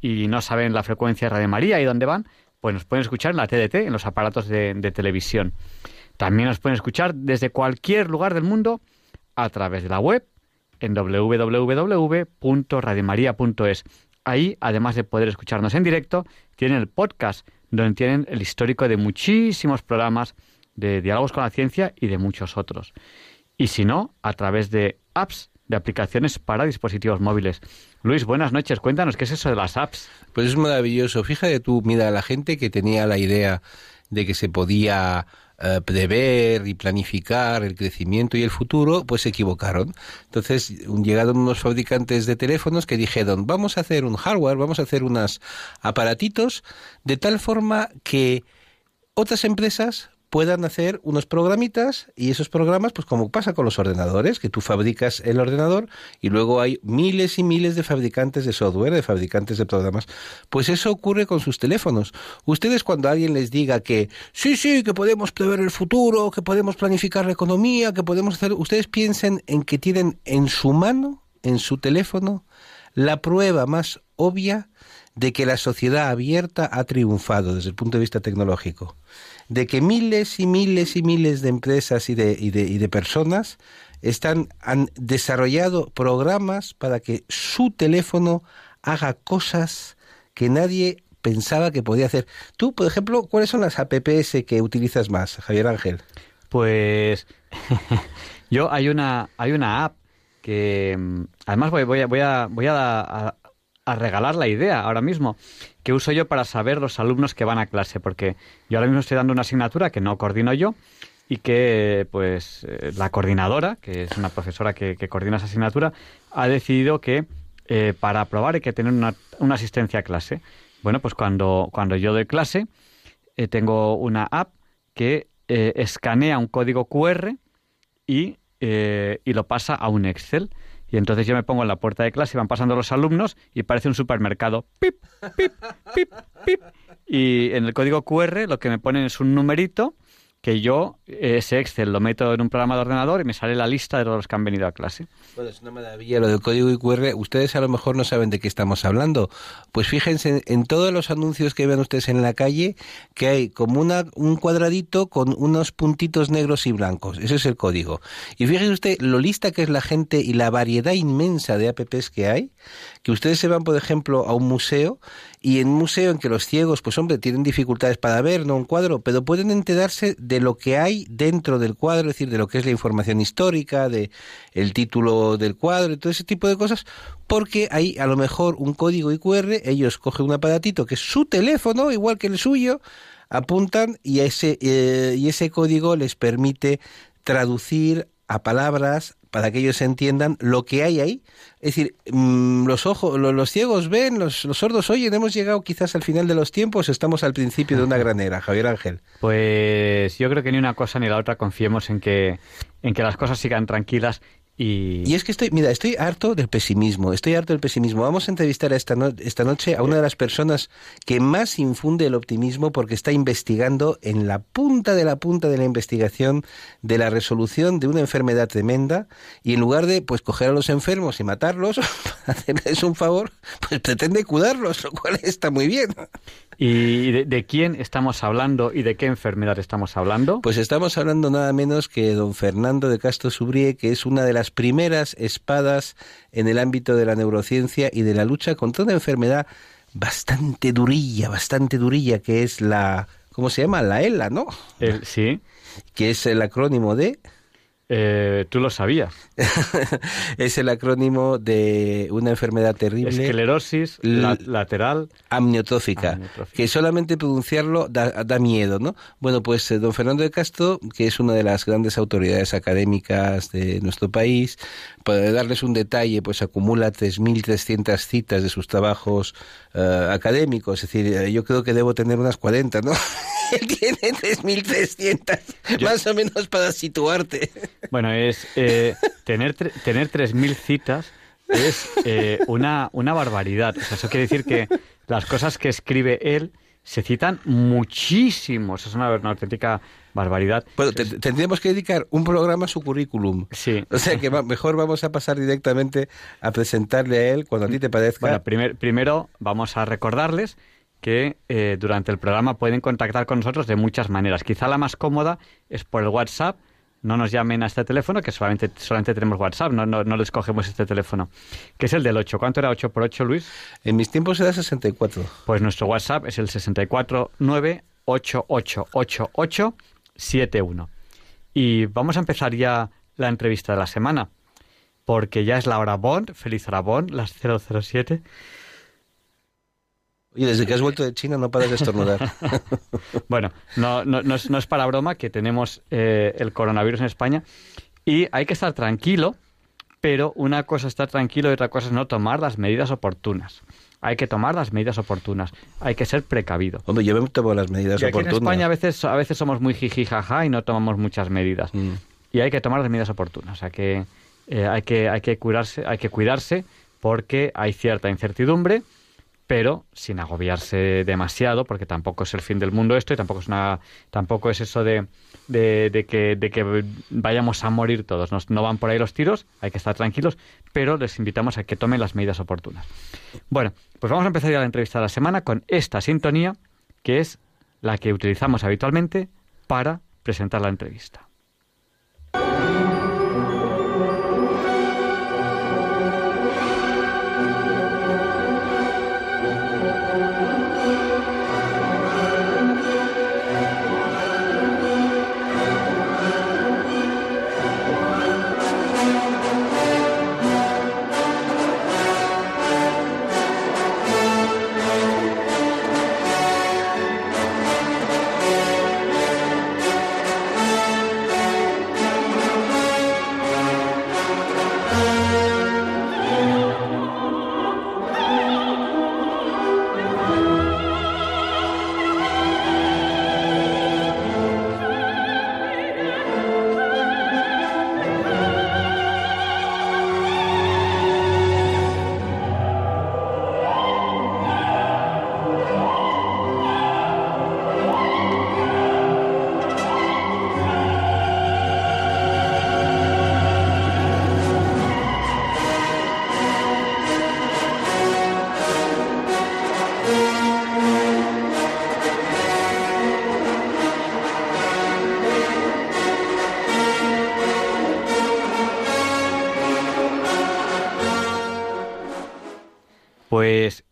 y no saben la frecuencia de Radio María y dónde van, pues nos pueden escuchar en la TDT, en los aparatos de, televisión. También nos pueden escuchar desde cualquier lugar del mundo a través de la web en www.radiomaria.es. Ahí, además de poder escucharnos en directo, tienen el podcast donde tienen el histórico de muchísimos programas de diálogos con la ciencia y de muchos otros. Y si no, a través de apps de aplicaciones para dispositivos móviles. Luis, buenas noches. Cuéntanos qué es eso de las apps. Pues es maravilloso. Fíjate tú, mira, la gente que tenía la idea de que se podía eh, prever y planificar el crecimiento y el futuro, pues se equivocaron. Entonces llegaron unos fabricantes de teléfonos que dijeron, vamos a hacer un hardware, vamos a hacer unos aparatitos de tal forma que otras empresas puedan hacer unos programitas y esos programas, pues como pasa con los ordenadores, que tú fabricas el ordenador y luego hay miles y miles de fabricantes de software, de fabricantes de programas, pues eso ocurre con sus teléfonos. Ustedes cuando alguien les diga que sí, sí, que podemos prever el futuro, que podemos planificar la economía, que podemos hacer, ustedes piensen en que tienen en su mano, en su teléfono, la prueba más obvia de que la sociedad abierta ha triunfado desde el punto de vista tecnológico de que miles y miles y miles de empresas y de, y de, y de personas están, han desarrollado programas para que su teléfono haga cosas que nadie pensaba que podía hacer. Tú, por ejemplo, ¿cuáles son las apps que utilizas más, Javier Ángel? Pues yo hay una hay una app que mm, además voy, voy, voy a voy a, a regalar la idea ahora mismo que uso yo para saber los alumnos que van a clase, porque yo ahora mismo estoy dando una asignatura que no coordino yo y que pues eh, la coordinadora, que es una profesora que, coordina esa asignatura, ha decidido que eh, para aprobar hay que tener una, asistencia a clase. Bueno, pues cuando, cuando yo doy clase, eh, tengo una app que escanea un código QR y, y lo pasa a un Excel. Y entonces yo me pongo en la puerta de clase van pasando los alumnos y parece un supermercado. Pip, pip, pip, pip. Y en el código QR lo que me ponen es un numerito que yo ese Excel lo meto en un programa de ordenador y me sale la lista de todos los que han venido a clase. Bueno, es una maravilla lo del código QR. Ustedes a lo mejor no saben de qué estamos hablando. Pues fíjense en todos los anuncios que ven ustedes en la calle que hay como una, un cuadradito con unos puntitos negros y blancos. Ese es el código. Y fíjense usted lo lista que es la gente y la variedad inmensa de apps que hay, que ustedes se van, por ejemplo, a un museo y en un museo en que los ciegos, pues hombre, tienen dificultades para ver, no un cuadro, pero pueden enterarse de lo que hay dentro del cuadro, es decir, de lo que es la información histórica, de el título del cuadro, y todo ese tipo de cosas, porque hay a lo mejor un código IQR, ellos cogen un aparatito que es su teléfono, igual que el suyo, apuntan y ese, eh, y ese código les permite traducir a palabras para que ellos entiendan lo que hay ahí. Es decir, mm, los ojos, los, ciegos ven, los, los, sordos oyen. Hemos llegado quizás al final de los tiempos, estamos al principio de una gran era, Javier Ángel. Pues yo creo que ni una cosa ni la otra confiemos en que, en que las cosas sigan tranquilas y... es que estoy, mira, estoy harto del pesimismo, estoy harto del pesimismo. Vamos a entrevistar esta, esta noche a una de las personas que más infunde el optimismo porque está investigando en la punta de la punta de la investigación de la resolución de una enfermedad tremenda y en lugar de pues coger a los enfermos y matarlos, hacerles un favor, pues pretende curarlos, lo cual está muy bien. ¿Y de, de, quién estamos hablando y de qué enfermedad estamos hablando? Pues estamos hablando nada menos que don Fernando de Castro Subrie, que es una de las primeras espadas en el ámbito de la neurociencia y de la lucha contra una enfermedad bastante durilla, bastante durilla, que es la, ¿cómo se llama? La ELA, ¿no? El, sí. Que es el acrónimo de... Eh, Tú lo sabías. es el acrónimo de una enfermedad terrible. Esclerosis la, lateral amniotrófica, amniotrófica, que solamente pronunciarlo da, da, miedo, ¿no? Bueno, pues eh, don Fernando de Castro, que es una de las grandes autoridades académicas de nuestro país, para darles un detalle, pues acumula 3.300 citas de sus trabajos uh, académicos, es decir, yo creo que debo tener unas 40, ¿no? Él tiene 3.300, más o menos para situarte. Bueno, es eh, tener, tener 3.000 citas es eh, una, una barbaridad. O sea, eso quiere decir que las cosas que escribe él se citan muchísimo. Eso es una, una auténtica barbaridad. Bueno, te, tendríamos que dedicar un programa a su currículum. Sí. O sea que va, mejor vamos a pasar directamente a presentarle a él cuando a ti te parezca. Bueno, primer, primero vamos a recordarles que eh, durante el programa pueden contactar con nosotros de muchas maneras. Quizá la más cómoda es por el WhatsApp. No nos llamen a este teléfono, que solamente, solamente tenemos WhatsApp, no, no, no les cogemos este teléfono, que es el del 8. ¿Cuánto era 8 por 8, Luis? En mis tiempos era 64. Pues nuestro WhatsApp es el 649888871. Y vamos a empezar ya la entrevista de la semana, porque ya es la hora Bond, feliz hora Bond, las 007. Y desde que has vuelto de China no paras de estornudar. bueno, no, no, no, es, no, es, para broma que tenemos eh, el coronavirus en España y hay que estar tranquilo, pero una cosa es estar tranquilo y otra cosa es no tomar las medidas oportunas. Hay que tomar las medidas oportunas. Hay que ser precavido. Hombre, yo me tomo las medidas y aquí oportunas. En España a veces, a veces somos muy jiji jaja y no tomamos muchas medidas. Mm. Y hay que tomar las medidas oportunas. O sea que, eh, hay que hay que cuidarse, hay que cuidarse porque hay cierta incertidumbre pero sin agobiarse demasiado, porque tampoco es el fin del mundo esto y tampoco es una, tampoco es eso de, de, de, que, de que vayamos a morir todos. Nos, no van por ahí los tiros, hay que estar tranquilos, pero les invitamos a que tomen las medidas oportunas. Bueno, pues vamos a empezar ya la entrevista de la semana con esta sintonía, que es la que utilizamos habitualmente para presentar la entrevista.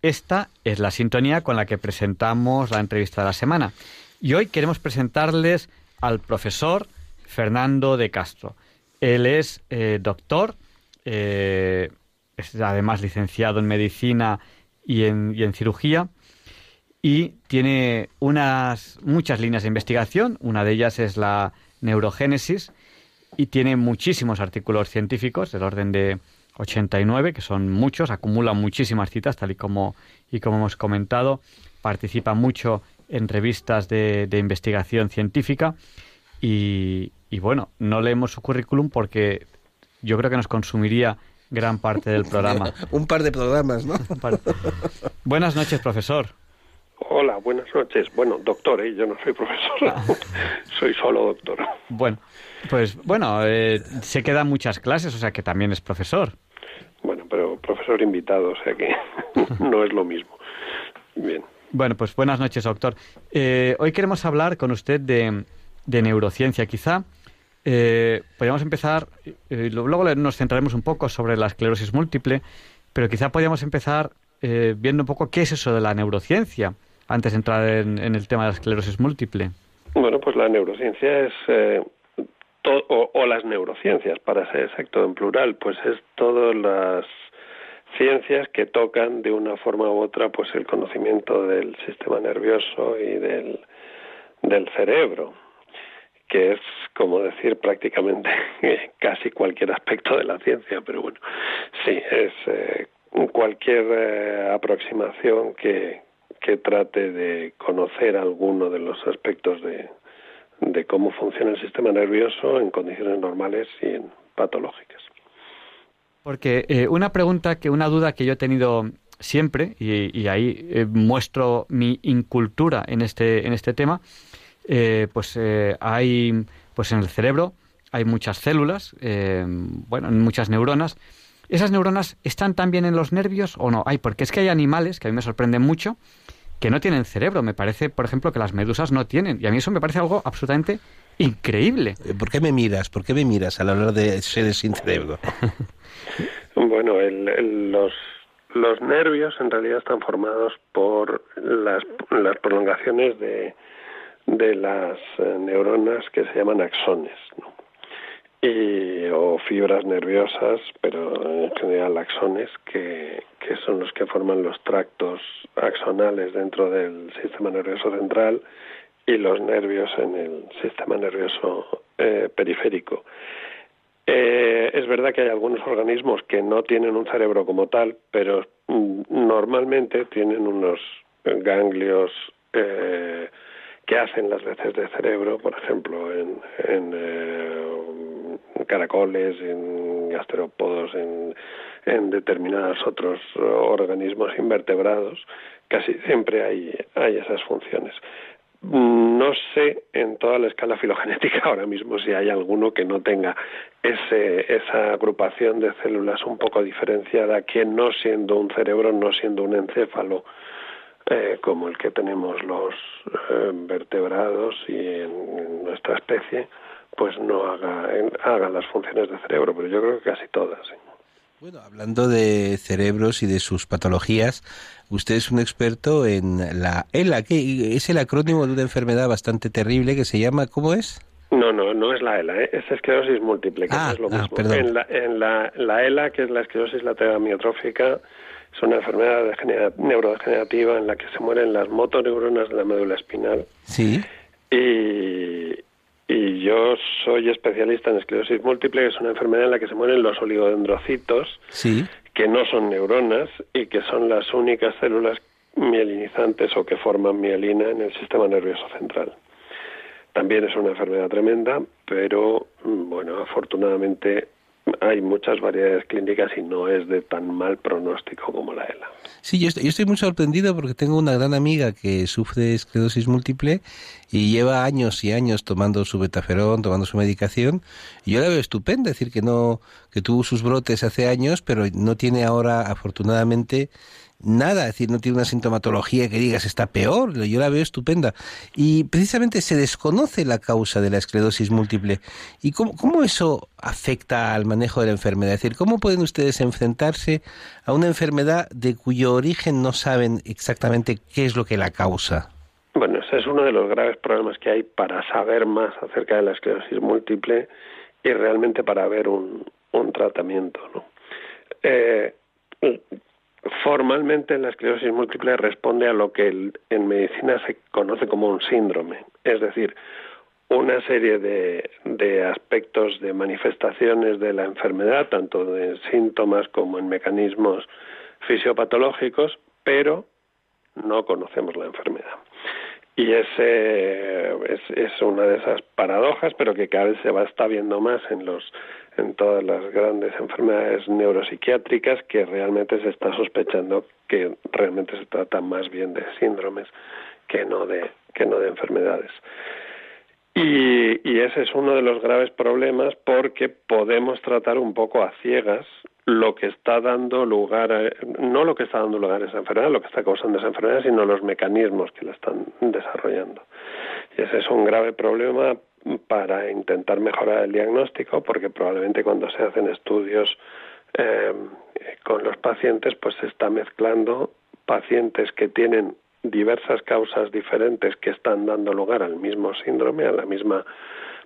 Esta es la sintonía con la que presentamos la entrevista de la semana. Y hoy queremos presentarles al profesor Fernando de Castro. Él es eh, doctor, eh, es además licenciado en medicina y en, y en, cirugía y tiene unas muchas líneas de investigación. Una de ellas es la neurogénesis y tiene muchísimos artículos científicos del orden de 89, que son muchos, acumula muchísimas citas, tal y como, y como hemos comentado, participa mucho en revistas de, de investigación científica y, y, bueno, no leemos su currículum porque yo creo que nos consumiría gran parte del programa. Un par de programas, ¿no? Buenas noches, profesor. Hola, buenas noches. Bueno, doctor, ¿eh? yo no soy profesor, ah. soy solo doctor. Bueno, pues bueno, eh, se quedan muchas clases, o sea que también es profesor. Bueno, pero profesor invitado, o sea que no es lo mismo. Bien. Bueno, pues buenas noches, doctor. Eh, hoy queremos hablar con usted de, neurociencia. Quizá eh, podríamos empezar, eh, luego nos centraremos un poco sobre la esclerosis múltiple, pero quizá podríamos empezar viendo un poco qué es eso de la neurociencia antes de entrar en, el tema de la esclerosis múltiple. Bueno, pues la neurociencia es, o, las neurociencias, para ser exacto en plural, pues es todas las ciencias que tocan de una forma u otra pues el conocimiento del sistema nervioso y del, del cerebro que es como decir prácticamente casi cualquier aspecto de la ciencia pero bueno sí es eh, cualquier eh, aproximación que, que trate de conocer alguno de los aspectos de, de cómo funciona el sistema nervioso en condiciones normales y en patológicas porque eh, una pregunta, que una duda que yo he tenido siempre, y, ahí eh, muestro mi incultura en este, en este tema, eh, pues hay, pues en el cerebro hay muchas células, bueno, muchas neuronas. ¿Esas neuronas están también en los nervios o no? Hay, porque es que hay animales, que a mí me sorprenden mucho, que no tienen cerebro. Me parece, por ejemplo, que las medusas no tienen. Y a mí eso me parece algo absolutamente increíble. ¿Por qué me miras? ¿Por qué me miras al hablar de seres sin cerebro? Bueno, el, los, los nervios en realidad están formados por las, las prolongaciones de, de las eh, neuronas que se llaman axones, ¿no? Y, o fibras nerviosas, pero en general axones, que, que son los que forman los tractos axonales dentro del sistema nervioso central y los nervios en el sistema nervioso eh, periférico. Eh, es verdad que hay algunos organismos que no tienen un cerebro como tal, pero mm, normalmente tienen unos ganglios eh, que hacen las veces de cerebro, por ejemplo, en, en, eh, caracoles, en gasterópodos, en, en determinados otros organismos invertebrados, casi siempre hay, hay esas funciones. No sé en toda la escala filogenética ahora mismo si hay alguno que no tenga ese, esa agrupación de células un poco diferenciada, que no siendo un cerebro, no siendo un encéfalo, eh, como el que tenemos los eh, vertebrados y en, nuestra especie, pues no haga, haga las funciones de cerebro, pero yo creo que casi todas. Bueno, hablando de cerebros y de sus patologías, usted es un experto en la ELA, que es el acrónimo de una enfermedad bastante terrible que se llama, ¿cómo es? No, no, no es la ELA, ¿eh? es esclerosis múltiple, que ah, es lo ah, mismo. En, la, en la, ELA, que es la esclerosis lateral amiotrófica, es una enfermedad neurodegenerativa en la que se mueren las motoneuronas de la médula espinal. Sí. Y, y yo soy especialista en esclerosis múltiple, que es una enfermedad en la que se mueren los oligodendrocitos, que no son neuronas y que son las únicas células mielinizantes o que forman mielina en el sistema nervioso central. También es una enfermedad tremenda, pero mm, bueno, afortunadamente hay muchas variedades clínicas y no es de tan mal pronóstico como la ELA. Sí, yo estoy, muy sorprendido porque tengo una gran amiga que sufre esclerosis múltiple y lleva años y años tomando su betaferón, tomando su medicación. Y yo la veo estupenda, es decir, que no, que tuvo sus brotes hace años, pero no tiene ahora, afortunadamente, nada, es decir, no tiene una sintomatología que digas está peor, yo la veo estupenda. Y precisamente se desconoce la causa de la esclerosis múltiple. ¿Y cómo, cómo eso afecta al manejo de la enfermedad? Es decir, ¿cómo pueden ustedes enfrentarse a una enfermedad de cuyo origen no saben exactamente qué es lo que la causa? Bueno, ese es uno de los graves problemas que hay para saber más acerca de la esclerosis múltiple y realmente para ver un, un tratamiento. ¿no? Eh, Formalmente la esclerosis múltiple responde a lo que en medicina se conoce como un síndrome, es decir, una serie de, aspectos de manifestaciones de la enfermedad, tanto de síntomas como en mecanismos fisiopatológicos, pero no conocemos la enfermedad. Y ese es, es, una de esas paradojas, pero que cada vez se va está viendo más en los en todas las grandes enfermedades neuropsiquiátricas que realmente se está sospechando que realmente se trata más bien de síndromes que no de que no de enfermedades. Y, y ese es uno de los graves problemas porque podemos tratar un poco a ciegas lo que está dando lugar, a, no lo que está dando lugar a esa enfermedad, lo que está causando esa enfermedad, sino los mecanismos que la están desarrollando. Y ese es un grave problema para intentar mejorar el diagnóstico, porque probablemente cuando se hacen estudios eh, con los pacientes, pues se está mezclando pacientes que tienen diversas causas diferentes que están dando lugar al mismo síndrome, a la misma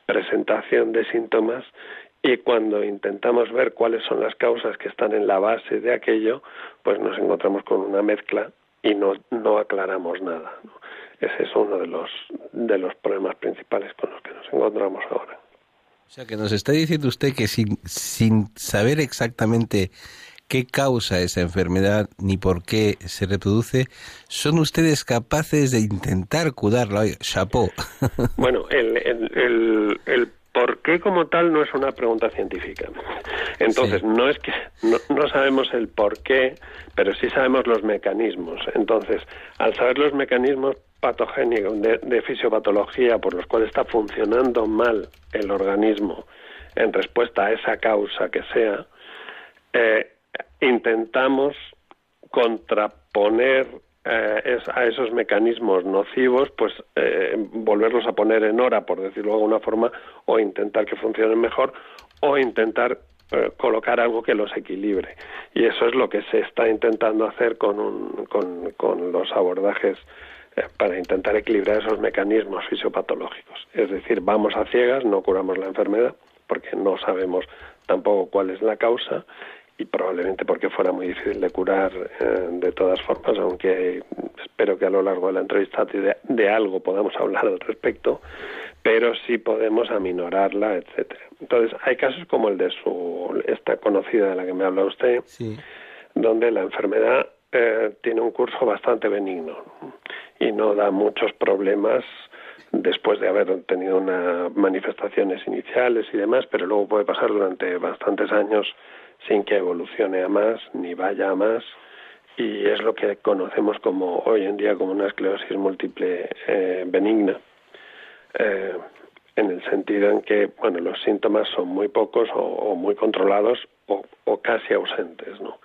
presentación de síntomas y cuando intentamos ver cuáles son las causas que están en la base de aquello, pues nos encontramos con una mezcla y no, no aclaramos nada. Ese es uno de los, de los problemas principales con los que nos encontramos ahora. O sea, que nos está diciendo usted que sin, sin saber exactamente qué causa esa enfermedad ni por qué se reproduce, son ustedes capaces de intentar curarla. Chapeau. Bueno, el, el, el, por qué como tal no es una pregunta científica. Entonces, no es que no, sabemos el por qué, pero sí sabemos los mecanismos. Entonces, al saber los mecanismos patogénicos de, de fisiopatología por los cuales está funcionando mal el organismo en respuesta a esa causa que sea, eh, intentamos contraponer eh, a esos mecanismos nocivos, pues eh, volverlos a poner en hora, por decirlo de alguna forma, o intentar que funcionen mejor, o intentar eh, colocar algo que los equilibre. Y eso es lo que se está intentando hacer con, con, con los abordajes para intentar equilibrar esos mecanismos fisiopatológicos. Es decir, vamos a ciegas, no curamos la enfermedad, porque no sabemos tampoco cuál es la causa y probablemente porque fuera muy difícil de curar eh, de todas formas, aunque espero que a lo largo de la entrevista de, algo podamos hablar al respecto, pero sí podemos aminorarla, etcétera. Entonces, hay casos como el de su esta conocida de la que me habla usted, donde la enfermedad eh, tiene un curso bastante benigno y no da muchos problemas después de haber tenido unas manifestaciones iniciales y demás, pero luego puede pasar durante bastantes años sin que evolucione a más ni vaya a más. Y es lo que conocemos como hoy en día como una esclerosis múltiple eh, benigna. Eh, en el sentido en que bueno los síntomas son muy pocos o, muy controlados o, casi ausentes no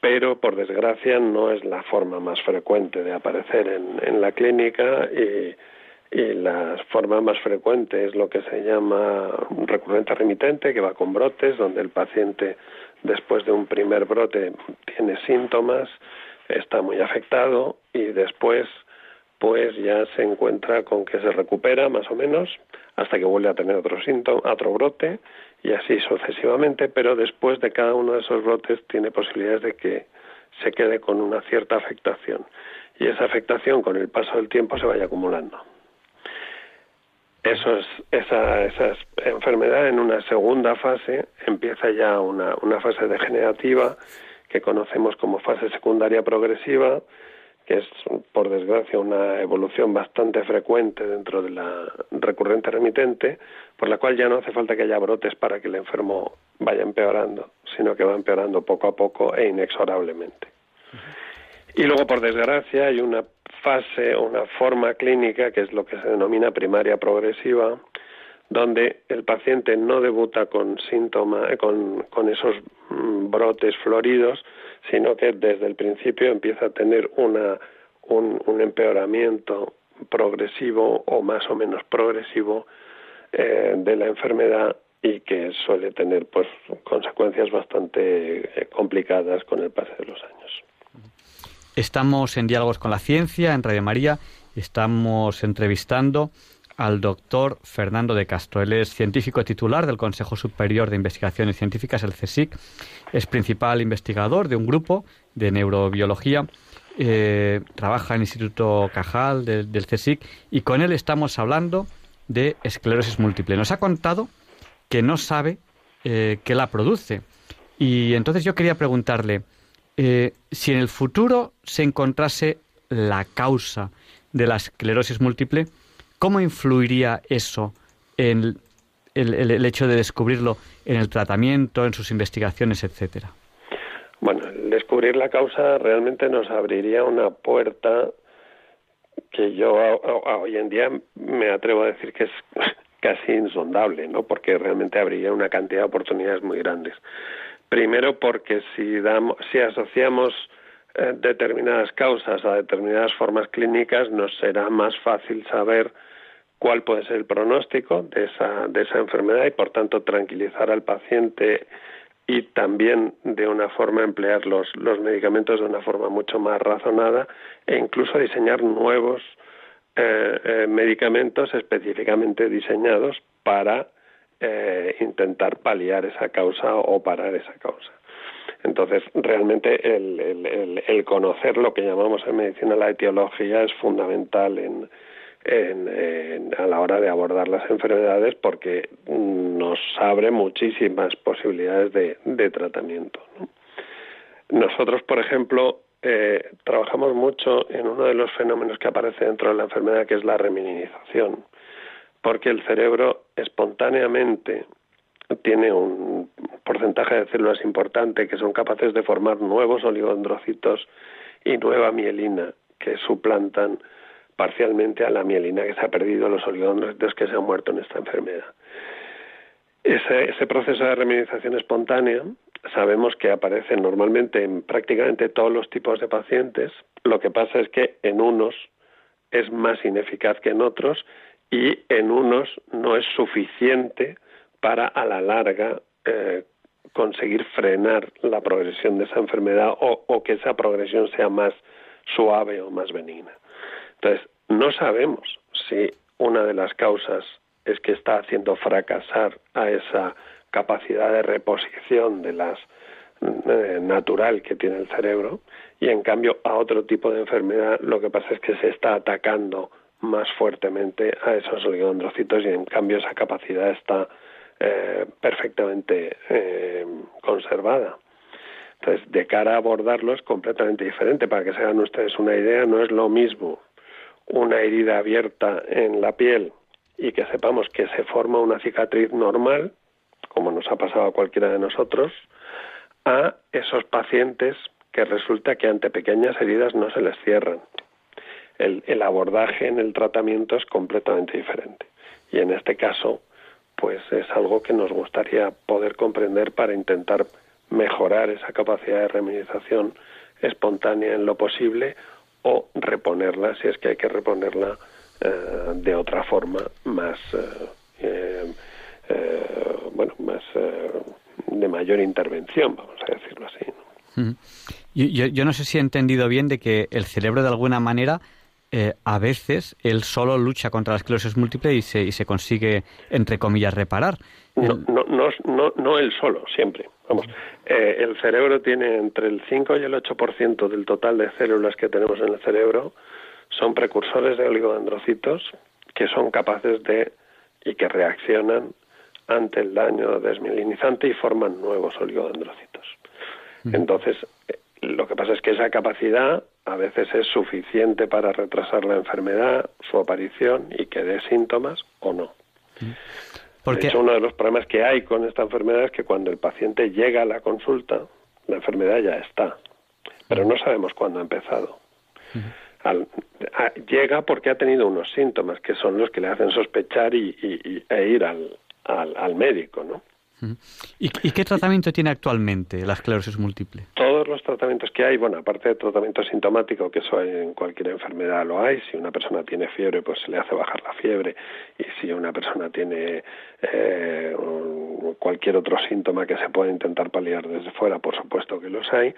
pero por desgracia no es la forma más frecuente de aparecer en, en la clínica y y la forma más frecuente es lo que se llama recurrente remitente, que va con brotes, donde el paciente después de un primer brote tiene síntomas, está muy afectado y después pues ya se encuentra con que se recupera más o menos hasta que vuelve a tener otro síntoma, otro brote y así sucesivamente, pero después de cada uno de esos brotes tiene posibilidades de que se quede con una cierta afectación. Y esa afectación con el paso del tiempo se vaya acumulando eso es, esa, esa enfermedad en una segunda fase empieza ya una, una fase degenerativa que conocemos como fase secundaria progresiva, que es, por desgracia, una evolución bastante frecuente dentro de la recurrente remitente, por la cual ya no hace falta que haya brotes para que el enfermo vaya empeorando, sino que va empeorando poco a poco e inexorablemente. Y luego, por desgracia, hay una fase una forma clínica que es lo que se denomina primaria progresiva, donde el paciente no debuta con síntomas, eh, con, con esos mm, brotes floridos, sino que desde el principio empieza a tener una, un, empeoramiento progresivo o más o menos progresivo eh, de la enfermedad y que suele tener pues consecuencias bastante eh, complicadas con el paso de los años. Estamos en Diálogos con la Ciencia, en Radio María. Estamos entrevistando al doctor Fernando de Castro. Él es científico titular del Consejo Superior de Investigaciones Científicas, el CSIC. Es principal investigador de un grupo de neurobiología. Eh, trabaja en el Instituto Cajal del CSIC y con él estamos hablando de esclerosis múltiple. Nos ha contado que no sabe eh, qué la produce. Y entonces yo quería preguntarle, eh, si en el futuro se encontrase la causa de la esclerosis múltiple, ¿cómo influiría eso en el, hecho de descubrirlo en el tratamiento, en sus investigaciones, etcétera? Bueno, descubrir la causa realmente nos abriría una puerta que yo hoy en día me atrevo a decir que es casi insondable, ¿no? Porque realmente abriría una cantidad de oportunidades muy grandes Primero porque si, damos, si asociamos eh, determinadas causas a determinadas formas clínicas, nos será más fácil saber cuál puede ser el pronóstico de esa, de esa enfermedad y, por tanto, tranquilizar al paciente y también de una forma emplear los, medicamentos de una forma mucho más razonada e incluso diseñar nuevos eh, eh, medicamentos específicamente diseñados para eh, intentar paliar esa causa o parar esa causa. Entonces, realmente el, conocer lo que llamamos en medicina la etiología es fundamental en, a la hora de abordar las enfermedades porque nos abre muchísimas posibilidades de, tratamiento. Nosotros, por ejemplo, eh, trabajamos mucho en uno de los fenómenos que aparece dentro de la enfermedad, que es la reminización, porque el cerebro espontáneamente tiene un porcentaje de células importante que son capaces de formar nuevos oligodendrocitos y nueva mielina que suplantan parcialmente a la mielina que se ha perdido, los oligodendrocitos que se han muerto en esta enfermedad. Ese, proceso de reminización espontánea sabemos que aparece normalmente en prácticamente todos los tipos de pacientes. Lo que pasa es que en unos es más ineficaz que en otros y en unos no es suficiente para a la larga eh, conseguir frenar la progresión de esa enfermedad o, que esa progresión sea más suave o más benigna. Entonces, no sabemos si una de las causas es que está haciendo fracasar a esa capacidad de reposición de las eh, natural que tiene el cerebro y en cambio a otro tipo de enfermedad lo que pasa es que se está atacando más fuertemente a esos oligodendrocitos y en cambio esa capacidad está eh, perfectamente eh, conservada. Entonces, de cara a abordarlo es completamente diferente. Para que se hagan ustedes una idea, no es lo mismo una herida abierta en la piel y que sepamos que se forma una cicatriz normal, como nos ha pasado a cualquiera de nosotros, a esos pacientes que resulta que ante pequeñas heridas no se les cierran. El, abordaje en el tratamiento es completamente diferente. Y en este caso, pues es algo que nos gustaría poder comprender para intentar mejorar esa capacidad de remediación espontánea en lo posible o reponerla si es que hay que reponerla eh, de otra forma más eh, eh, bueno más de mayor intervención vamos a decirlo así yo, yo, no sé si he entendido bien de que el cerebro de alguna manera a veces él solo lucha contra la esclerosis múltiple y se, y se consigue entre comillas reparar. No, no, no, no, no él solo siempre vamos. Eh, el cerebro tiene entre el 5 y el 8% del total de células que tenemos en el cerebro. Son precursores de oligodendrocitos que son capaces de y que reaccionan ante el daño desmielinizante y forman nuevos oligodendrocitos. Entonces, eh, lo que pasa es que esa capacidad a veces es suficiente para retrasar la enfermedad, su aparición y que dé síntomas o no. Porque... De hecho, uno de los problemas que hay con esta enfermedad es que cuando el paciente llega a la consulta, la enfermedad ya está, pero no sabemos cuándo ha empezado. Al, a, llega porque ha tenido unos síntomas que son los que le hacen sospechar y, y, e ir al, al, al médico, ¿no? ¿Y, ¿Y, qué tratamiento tiene actualmente la esclerosis múltiple? Todos los tratamientos que hay, bueno, aparte del tratamiento sintomático, que eso en cualquier enfermedad lo hay, si una persona tiene fiebre, pues se le hace bajar la fiebre, y si una persona tiene eh, cualquier otro síntoma que se pueda intentar paliar desde fuera, por supuesto que los hay,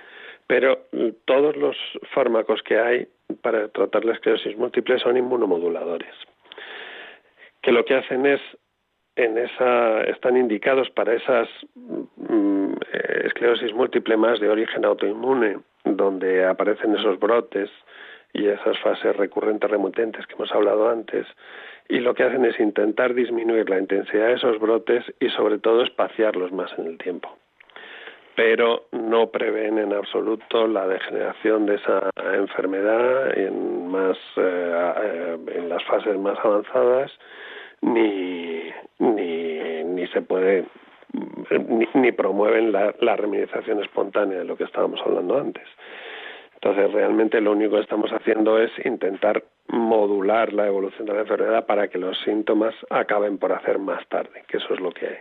pero todos los fármacos que hay para tratar la esclerosis múltiple son inmunomoduladores, que lo que hacen es en esa están indicados para esas mm, eh, esclerosis múltiple más de origen autoinmune, donde aparecen esos brotes y esas fases recurrentes remutentes que hemos hablado antes, y lo que hacen es intentar disminuir la intensidad de esos brotes y sobre todo espaciarlos más en el tiempo. Pero no prevén en absoluto la degeneración de esa enfermedad en más eh, eh en las fases más avanzadas ni, ni, ni se puede ni, ni promueven la, la espontánea de lo que estábamos hablando antes. Entonces, realmente lo único que estamos haciendo es intentar modular la evolución de la enfermedad para que los síntomas acaben por hacer más tarde, que eso es lo que hay.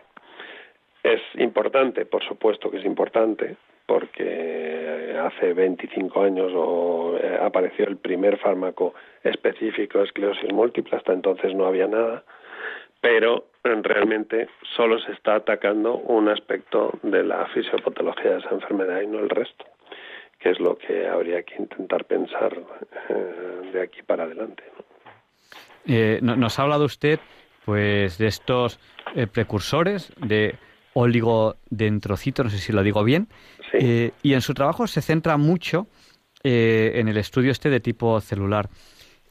es importante, por supuesto que es importante, porque hace 25 años o, eh, apareció el primer fármaco específico de esclerosis múltiple, hasta entonces no había nada, pero realmente solo se está atacando un aspecto de la fisiopatología de esa enfermedad y no el resto, que es lo que habría que intentar pensar eh, de aquí para adelante. Eh, nos ha hablado usted pues de estos precursores de oligodentrocitos, no sé si lo digo bien, eh, y en su trabajo se centra mucho eh, en el estudio este de tipo celular.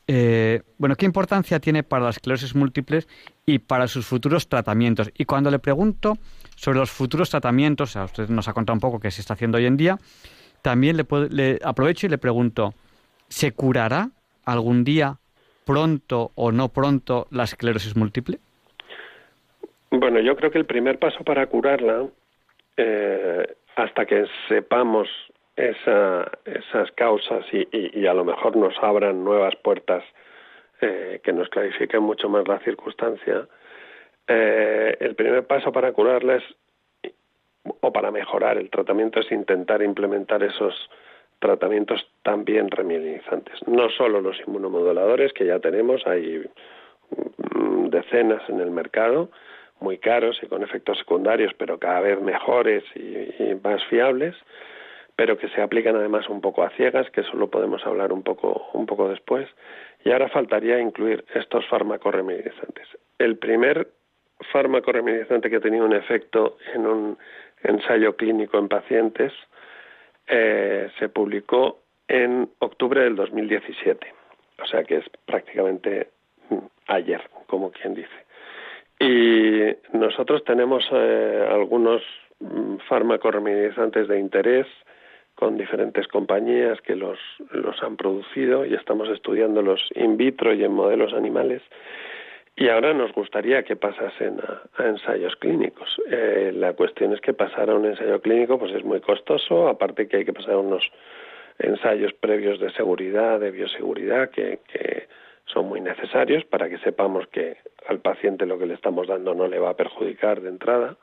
Eh, bueno, ¿qué importancia tiene para las esclerosis múltiples y para sus futuros tratamientos? Y cuando le pregunto sobre los futuros tratamientos, a usted nos ha contado un poco qué se está haciendo hoy en día, también le, le aprovecho y le pregunto, ¿se curará algún día, pronto o no pronto, la esclerosis múltiple? Bueno, yo creo que el primer paso para curarla, eh, hasta que sepamos esas causas y, a lo mejor nos abran nuevas puertas eh, que nos clarifiquen mucho más la circunstancia, eh, el primer paso para curarla es, o para mejorar el tratamiento es intentar implementar esos tratamientos también remediantes. No solo los inmunomoduladores que ya tenemos, hay mm, decenas en el mercado, muy caros y con efectos secundarios, pero cada vez mejores y, más fiables, pero que se aplican además un poco a ciegas, que eso lo podemos hablar un poco, un poco después. Y ahora faltaría incluir estos fármacos remedizantes. El primer fármaco remedizante que ha tenido un efecto en un ensayo clínico en pacientes eh, se publicó en octubre del 2017, o sea que es prácticamente mm, ayer, como quien dice. Y nosotros tenemos eh, algunos mm, fármacos remediantes de interés con diferentes compañías que los, los han producido y estamos estudiándolos in vitro y en modelos animales. Y ahora nos gustaría que pasasen a, ensayos clínicos. Eh, la cuestión es que pasar a un ensayo clínico pues es muy costoso, aparte que hay que pasar unos ensayos previos de seguridad, de bioseguridad, que, que son muy necesarios para que sepamos que al paciente lo que le estamos dando no le va a perjudicar de entrada.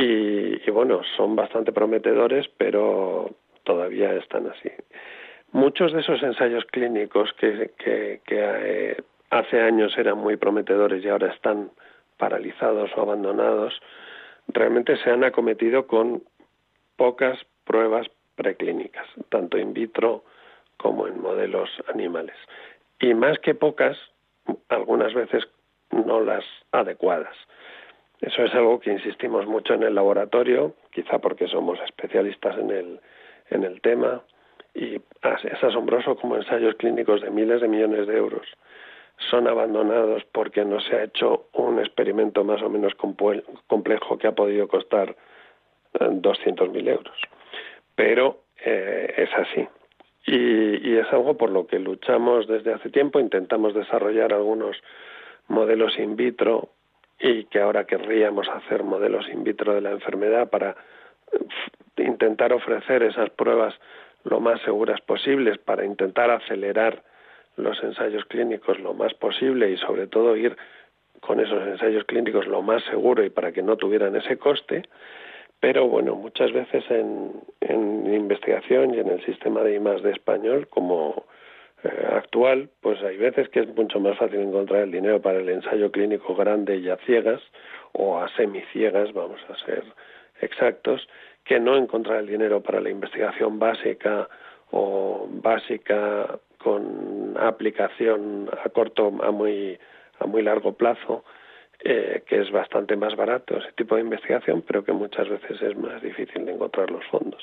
Y, bueno, son bastante prometedores, pero todavía están así. Muchos de esos ensayos clínicos que, eh, hace años eran muy prometedores y ahora están paralizados o abandonados, realmente se han acometido con pocas pruebas preclínicas, tanto in vitro como en modelos animales y más que pocas, algunas veces no las adecuadas. Eso es algo que insistimos mucho en el laboratorio, quizá porque somos especialistas en el, en el tema, y es asombroso como ensayos clínicos de miles de millones de euros son abandonados porque no se ha hecho un experimento más o menos complejo que ha podido costar 200.000 eh, euros. Pero eh, es así. Y, es algo por lo que luchamos desde hace tiempo, intentamos desarrollar algunos modelos in vitro y que ahora querríamos hacer modelos in vitro de la enfermedad para intentar ofrecer esas pruebas lo más seguras posibles para intentar acelerar los ensayos clínicos lo más posible y sobre todo ir con esos ensayos clínicos lo más seguro y para que no tuvieran ese coste. Pero bueno, muchas veces en, investigación y en el sistema de I de español como eh, actual, pues hay veces que es mucho más fácil encontrar el dinero para el ensayo clínico grande y a ciegas o a semiciegas, vamos a ser exactos, que no encontrar el dinero para la investigación básica o básica con aplicación a corto a muy a muy largo plazo eh, que es bastante más barato ese tipo de investigación, pero que muchas veces es más difícil de encontrar los fondos.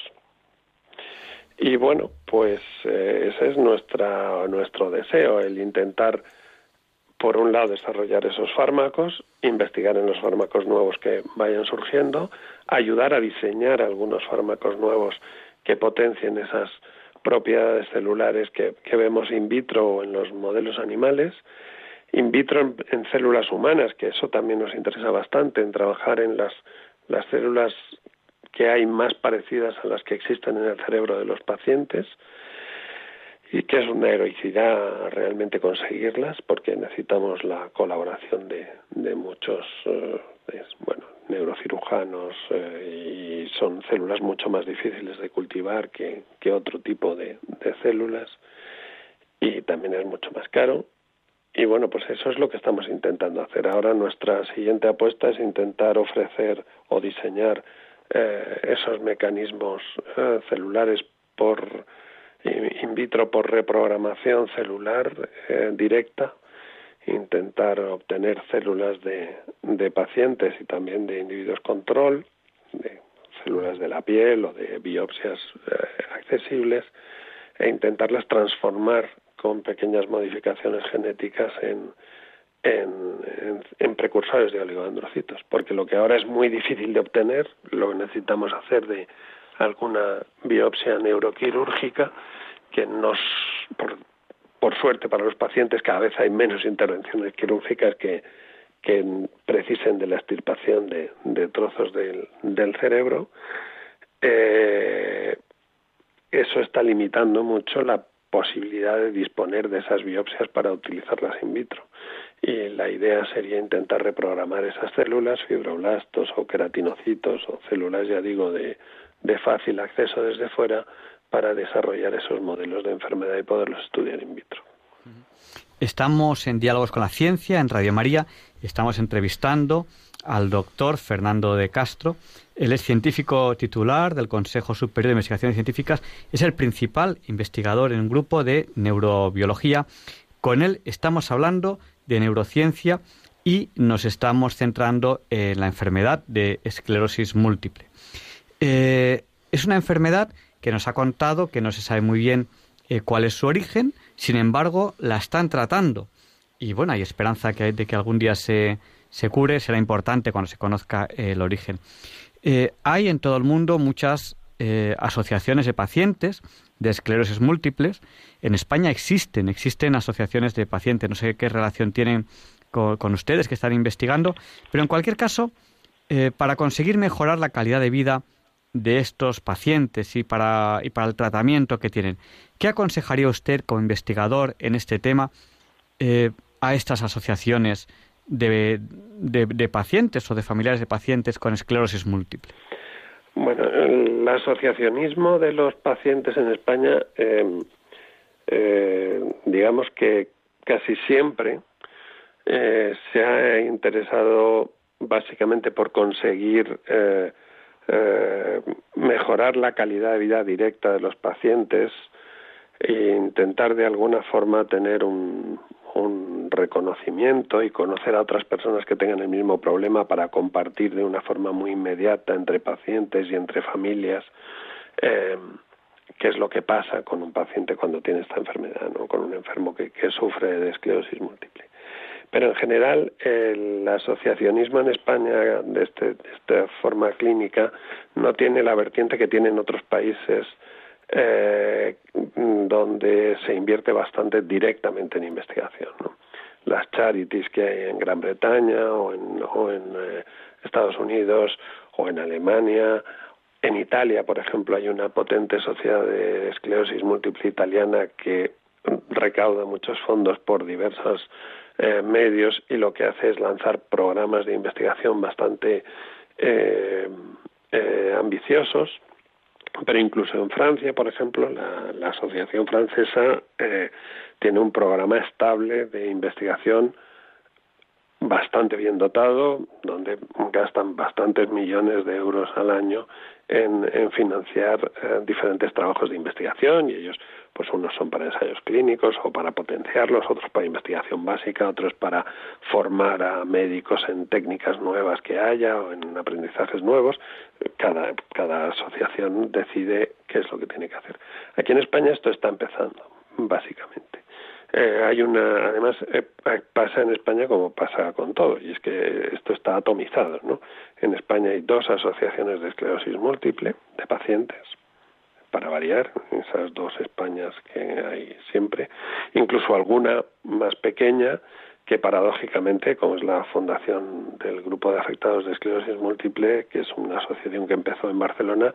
Y bueno, pues eh, ese es nuestra, nuestro deseo, el intentar, por un lado, desarrollar esos fármacos, investigar en los fármacos nuevos que vayan surgiendo, ayudar a diseñar algunos fármacos nuevos que potencien esas propiedades celulares que, que vemos in vitro o en los modelos animales, in vitro en, células humanas, que eso también nos interesa bastante, en trabajar en las, las células que hay más parecidas a las que existen en el cerebro de los pacientes y que es una heroicidad realmente conseguirlas porque necesitamos la colaboración de, de muchos eh, bueno, neurocirujanos y son células mucho más difíciles de cultivar que, que otro tipo de, de células y también es mucho más caro y bueno, pues eso es lo que estamos intentando hacer. Ahora nuestra siguiente apuesta es intentar ofrecer o diseñar eh, esos mecanismos eh, celulares por in vitro por reprogramación celular eh, directa, intentar obtener células de, de pacientes y también de individuos control, de células de la piel o de biopsias accesibles, e intentarlas transformar con pequeñas modificaciones genéticas en, en, precursores de oligodendrocitos, porque lo que ahora es muy difícil de obtener, lo que necesitamos hacer de alguna biopsia neuroquirúrgica, que nos, por, por suerte para los pacientes, cada vez hay menos intervenciones quirúrgicas que, que precisen de la extirpación de, de trozos del, del cerebro. Eh, eso está limitando mucho la posibilidad de disponer de esas biopsias para utilizarlas in vitro. Y la idea sería intentar reprogramar esas células, fibroblastos o queratinocitos o células, ya digo, de, de fácil acceso desde fuera para desarrollar esos modelos de enfermedad y poderlos estudiar in vitro. Estamos en Diálogos con la Ciencia, en Radio María, estamos entrevistando al doctor Fernando de Castro. Él es científico titular del Consejo Superior de Investigaciones Científicas, es el principal investigador en un grupo de neurobiología. Con él estamos hablando de neurociencia y nos estamos centrando en la enfermedad de esclerosis múltiple. Eh, es una enfermedad que nos ha contado que no se sabe muy bien eh, cuál es su origen, sin embargo, la están tratando. Y bueno, hay esperanza de que algún día se, se cure, será importante cuando se conozca eh, el origen. Eh, hay en todo el mundo muchas asociaciones de pacientes de esclerosis múltiples. En España existen, existen asociaciones de pacientes. No sé qué relación tienen con, ustedes que están investigando, pero en cualquier caso, para conseguir mejorar la calidad de vida de estos pacientes y para, y para el tratamiento que tienen, ¿qué aconsejaría usted como investigador en este tema a estas asociaciones de, de, pacientes o de familiares de pacientes con esclerosis múltiple? Bueno, el asociacionismo de los pacientes en España, em, eh, digamos que casi siempre eh, se ha interesado básicamente por conseguir eh, mejorar la calidad de vida directa de los pacientes e intentar de alguna forma tener un, reconocimiento y conocer a otras personas que tengan el mismo problema para compartir de una forma muy inmediata entre pacientes y entre familias eh, qué es lo que pasa con un paciente cuando tiene esta enfermedad, ¿no? con un enfermo que, sufre de esclerosis múltiple. Pero en general el asociacionismo en España de, este, esta forma clínica no tiene la vertiente que tiene en otros países eh, donde se invierte bastante directamente en investigación. Las charities que hay en Gran Bretaña o en, eh, Estados Unidos o en Alemania, en Italia, por ejemplo, hay una potente sociedad de esclerosis múltiple italiana que recauda muchos fondos por diversos eh, medios y lo que hace es lanzar programas de investigación bastante eh, eh, ambiciosos. Pero incluso en Francia, por ejemplo, la, Asociación Francesa tiene un programa estable de investigación bastante bien dotado, donde gastan bastantes millones de euros al año en, financiar diferentes trabajos de investigación y ellos pues unos son para ensayos clínicos o para potenciarlos, otros para investigación básica, otros para formar a médicos en técnicas nuevas que haya o en aprendizajes nuevos. Cada, cada asociación decide qué es lo que tiene que hacer. Aquí en España esto está empezando, básicamente. Eh, hay una, además eh, pasa en España como pasa con todo, y es que esto está atomizado, ¿no? En España hay dos asociaciones de esclerosis múltiple de pacientes, para variar, esas dos Españas que hay siempre, incluso alguna más pequeña que paradójicamente, como es la fundación del Grupo de Afectados de Esclerosis Múltiple, que es una asociación que empezó en Barcelona,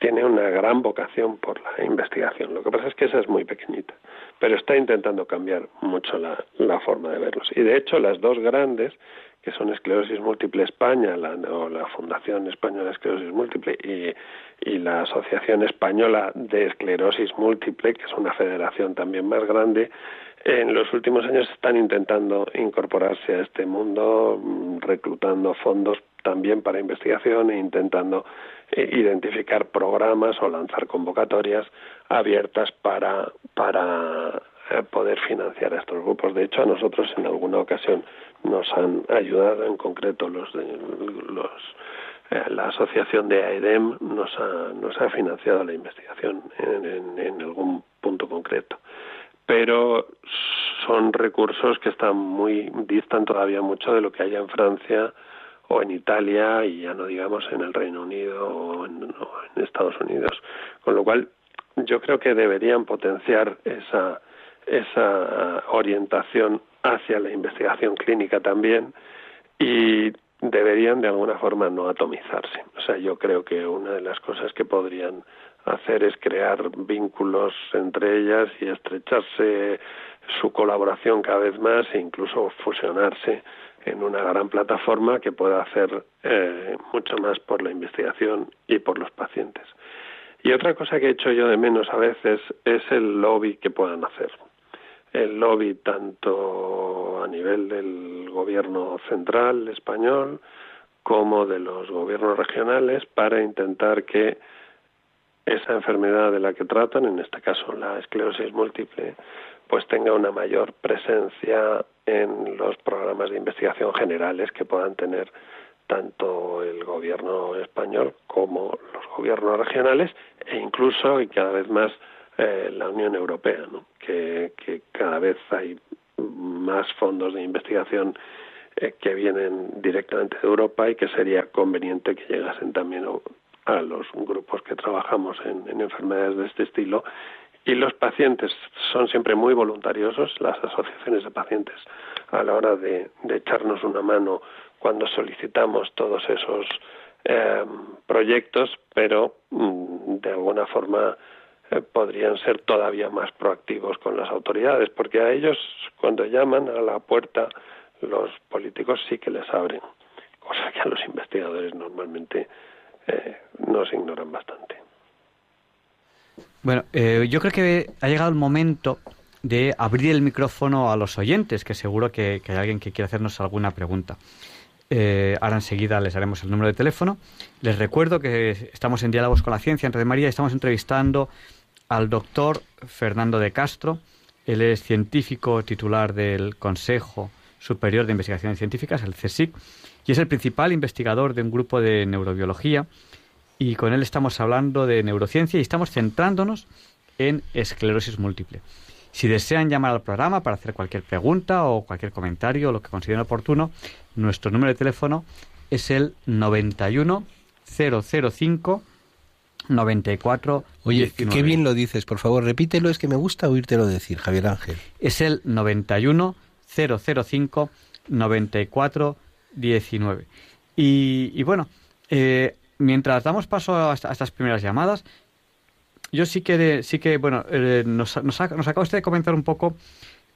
tiene una gran vocación por la investigación. Lo que pasa es que esa es muy pequeñita, pero está intentando cambiar mucho la, la forma de verlos. Y de hecho, las dos grandes, que son Esclerosis Múltiple España, la, o la Fundación Española de Esclerosis Múltiple y, y la Asociación Española de Esclerosis Múltiple, que es una federación también más grande, en los últimos años están intentando incorporarse a este mundo, mm, reclutando fondos también para investigación e intentando eh, identificar programas o lanzar convocatorias abiertas para, para eh, poder financiar a estos grupos. De hecho, a nosotros en alguna ocasión nos han ayudado, en concreto los, los eh, la asociación de AEDEM nos ha, nos ha financiado la investigación en, en, algún punto concreto. Pero son recursos que están muy, distan todavía mucho de lo que hay en Francia o en Italia y ya no digamos en el Reino Unido o en, o en Estados Unidos. Con lo cual, yo creo que deberían potenciar esa, esa orientación hacia la investigación clínica también y deberían de alguna forma no atomizarse. O sea, yo creo que una de las cosas que podrían hacer es crear vínculos entre ellas y estrecharse su colaboración cada vez más e incluso fusionarse en una gran plataforma que pueda hacer eh, mucho más por la investigación y por los pacientes. Y otra cosa que he hecho yo de menos a veces es el lobby que puedan hacer el lobby tanto a nivel del gobierno central español como de los gobiernos regionales para intentar que esa enfermedad de la que tratan, en este caso la esclerosis múltiple, pues tenga una mayor presencia en los programas de investigación generales que puedan tener tanto el gobierno español como los gobiernos regionales e incluso y cada vez más eh, la Unión Europea, que, cada vez hay más fondos de investigación eh, que vienen directamente de Europa y que sería conveniente que llegasen también a los grupos que trabajamos en, enfermedades de este estilo. Y los pacientes son siempre muy voluntariosos, las asociaciones de pacientes, a la hora de, echarnos una mano cuando solicitamos todos esos eh, proyectos, pero mm, de alguna forma podrían ser todavía más proactivos con las autoridades, porque a ellos cuando llaman a la puerta los políticos sí que les abren, cosa que a los investigadores normalmente eh, nos ignoran bastante. Bueno, eh, yo creo que ha llegado el momento de abrir el micrófono a los oyentes, que seguro que, hay alguien que quiere hacernos alguna pregunta. ahora enseguida les haremos el número de teléfono. Les recuerdo que estamos en Diálogos con la Ciencia en Red María y estamos entrevistando al doctor Fernando de Castro. Él es científico titular del Consejo Superior de Investigaciones Científicas, el CSIC, y es el principal investigador de un grupo de neurobiología. Y con él estamos hablando de neurociencia y estamos centrándonos en esclerosis múltiple. Si desean llamar al programa para hacer cualquier pregunta o cualquier comentario o lo que consideren oportuno, nuestro número de teléfono es el 91 005 94 Oye, qué bien lo dices, por favor, repítelo, es que me gusta oírtelo decir, Javier Ángel. Es el 91 005 94 19. Y, bueno, eh, mientras damos paso a, estas primeras llamadas, yo sí que, sí que bueno, eh, nos, nos, acaba usted de comentar un poco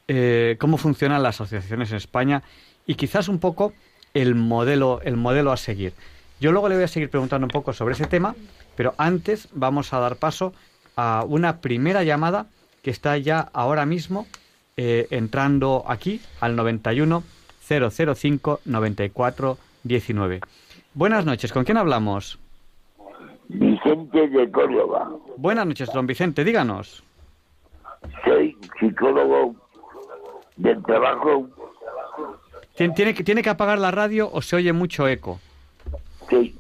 eh, cómo funcionan las asociaciones en España y quizás un poco el modelo, el modelo a seguir. Yo luego le voy a seguir preguntando un poco sobre ese tema, pero antes vamos a dar paso a una primera llamada que está ya ahora mismo eh, entrando aquí al 91 005 94 19. Buenas noches, ¿con quién hablamos? Vicente de Córdoba. Buenas noches, don Vicente, díganos. Soy psicólogo del trabajo. ¿Tiene, ¿Tiene que apagar la radio o se oye mucho eco? Sí.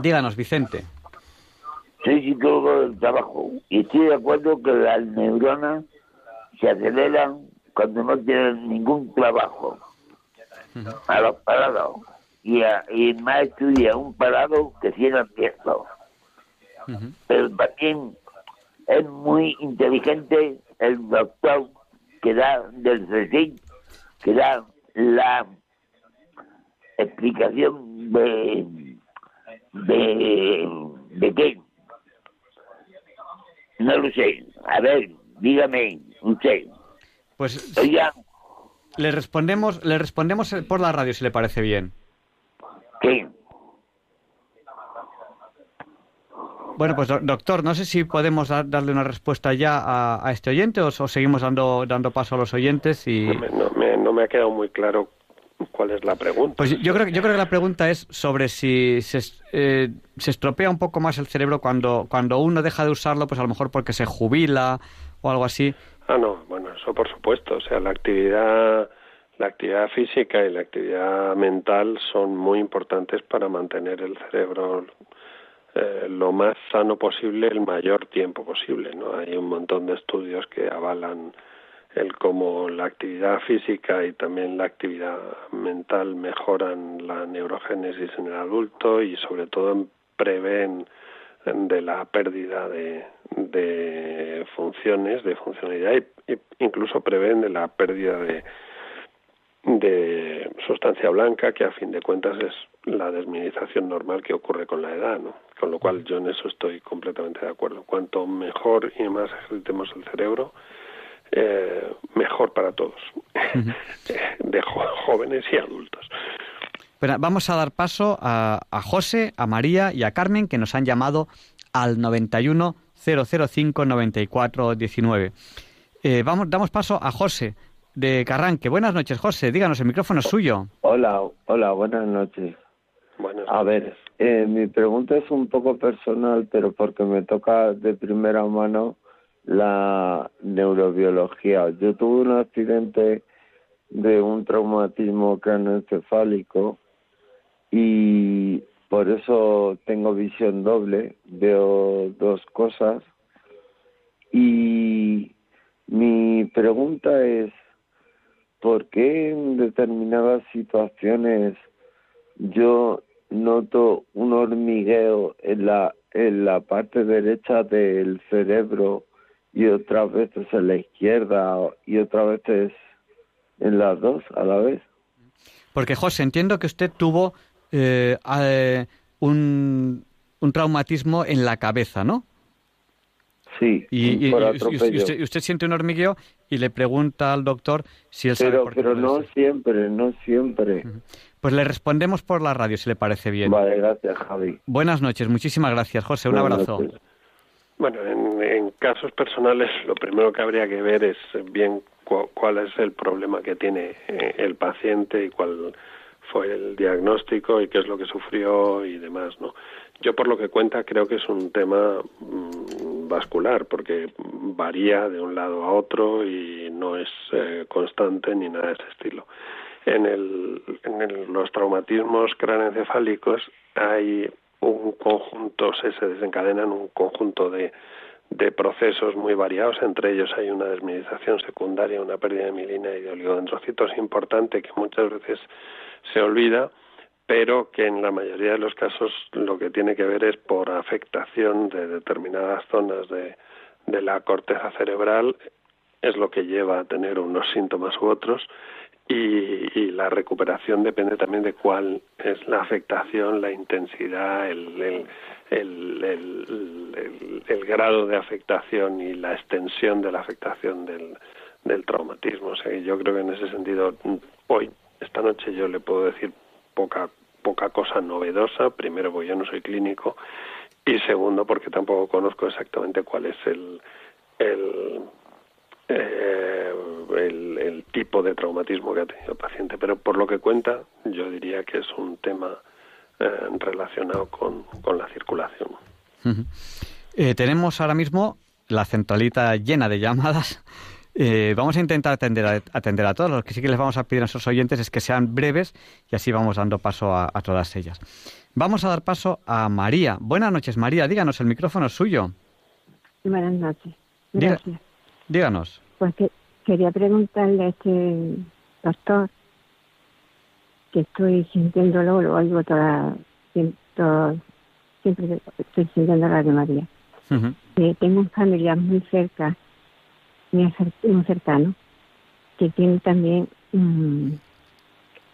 Díganos, Vicente. Soy psicólogo del trabajo y estoy de acuerdo que las neuronas se aceleran cuando no tienen ningún trabajo. A los parados. Y, y más estudia un parado que si era abierto. Pero también es muy inteligente el doctor que da del CSIC, que da la explicación de de de qué no lo sé a ver dígame usted pues Oiga, le respondemos, le respondemos por la radio si le parece bien. Sí. Bueno, pues doctor, no sé si podemos darle una respuesta ya a, este oyente o, seguimos dando, dando paso a los oyentes y... No me, no me, ha quedado muy claro cuál es la pregunta. Pues yo creo, yo creo que la pregunta es sobre si se, eh, se estropea un poco más el cerebro cuando, cuando uno deja de usarlo, pues a lo mejor porque se jubila o algo así. Ah, no, bueno, eso por supuesto. O sea, la actividad, la actividad física y la actividad mental son muy importantes para mantener el cerebro eh, lo más sano posible el mayor tiempo posible. ¿no? Hay un montón de estudios que avalan el cómo la actividad física y también la actividad mental mejoran la neurogénesis en el adulto y sobre todo prevén de la pérdida de, funciones, de funcionalidad e incluso prevén de la pérdida de, de sustancia blanca que a fin de cuentas es la desminimización normal que ocurre con la edad, ¿no? Con lo cual yo en eso estoy completamente de acuerdo. Cuanto mejor y más ejercitemos el cerebro, eh, mejor para todos, de jóvenes y adultos. Bueno, vamos a dar paso a, a, José, a María y a Carmen que nos han llamado al 91 005 94 19. Eh, vamos, damos paso a José de Carranque. Buenas noches, José. Díganos, el micrófono es suyo. Hola, hola, buenas noches. A ver, eh, mi pregunta es un poco personal, pero porque me toca de primera mano la neurobiología. Yo tuve un accidente de un traumatismo craneoencefálico y por eso tengo visión doble, veo dos cosas y mi pregunta es ¿por qué en determinadas situaciones yo noto un hormigueo en la en la parte derecha del cerebro y otras veces en la izquierda y otras veces en las dos a la vez. Porque José, entiendo que usted tuvo eh, eh, un, un traumatismo en la cabeza, ¿no? Sí, y, usted, siente un hormigueo y le pregunta al doctor si él sabe por qué Pero no siempre, no siempre. Pues le respondemos por la radio, si le parece bien. Vale, gracias, Javi. Buenas noches, muchísimas gracias, José. Un abrazo. Bueno, en, casos personales lo primero que habría que ver es bien cuál es el problema que tiene eh, el paciente y cuál fue el diagnóstico y qué es lo que sufrió y demás, ¿no? Yo por lo que cuenta creo que es un tema mm, vascular porque varía de un lado a otro y no es eh, constante ni nada de ese estilo. En, el, en los traumatismos craneoencefálicos hay un conjunto, se, se desencadenan un conjunto de, de procesos muy variados, entre ellos hay una desminización secundaria, una pérdida de milina y de oligodendrocitos importante que muchas veces se olvida pero que en la mayoría de los casos lo que tiene que ver es por afectación de determinadas zonas de, de la corteza cerebral, es lo que lleva a tener unos síntomas u otros, y, la recuperación depende también de cuál es la afectación, la intensidad, el, el, el, grado de afectación y la extensión de la afectación del, del traumatismo. O sea, yo creo que en ese sentido, hoy, esta noche, yo le puedo decir poca poca cosa novedosa, primero porque yo no soy clínico y segundo porque tampoco conozco exactamente cuál es el, el, eh, el, tipo de traumatismo que ha tenido el paciente, pero por lo que cuenta yo diría que es un tema eh, relacionado con, con, la circulación. Eh, tenemos ahora mismo la centralita llena de llamadas eh, vamos a intentar atender a, atender a todos. Lo que sí que les vamos a pedir a nuestros oyentes es que sean breves y así vamos dando paso a, todas ellas. Vamos a dar paso a María. Buenas noches, María. Díganos, el micrófono es suyo. Buenas noches. Gracias. díganos. Pues que, quería preguntarle a este doctor que estoy sintiéndolo, lo oigo toda, siempre, siempre estoy sintiendo la de María. que tengo familia muy cerca muy cercano, que tiene también um,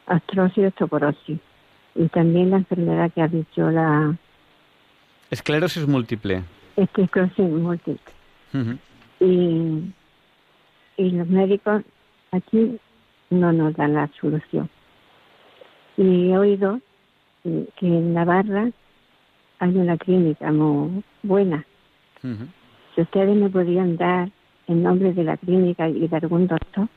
artrosis y osteoporosis. Y también la enfermedad que ha dicho la... Esclerosis múltiple. Esclerosis múltiple. y, y los médicos aquí no nos dan la solución. Y he oído que en Navarra hay una clínica muy buena. Si ustedes me podían dar el nombre de la clínica y de algún doctor,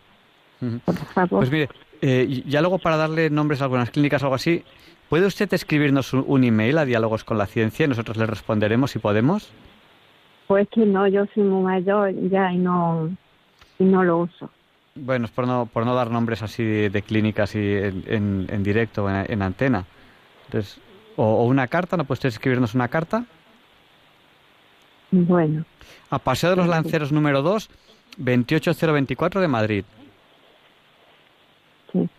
por favor. Pues mire, eh, ya luego para darle nombres a algunas clínicas o algo así, ¿puede usted escribirnos un, email a Diálogos con la Ciencia y nosotros le responderemos si podemos? Pues que no, yo soy muy mayor ya y no, y no lo uso. Bueno, es por no, por no dar nombres así de, clínicas y en, en, directo, en, en, antena. Entonces, o, una carta, ¿no puede usted escribirnos una carta? Bueno. A Paseo de los Lanceros número 2, 28024 de Madrid. Sí.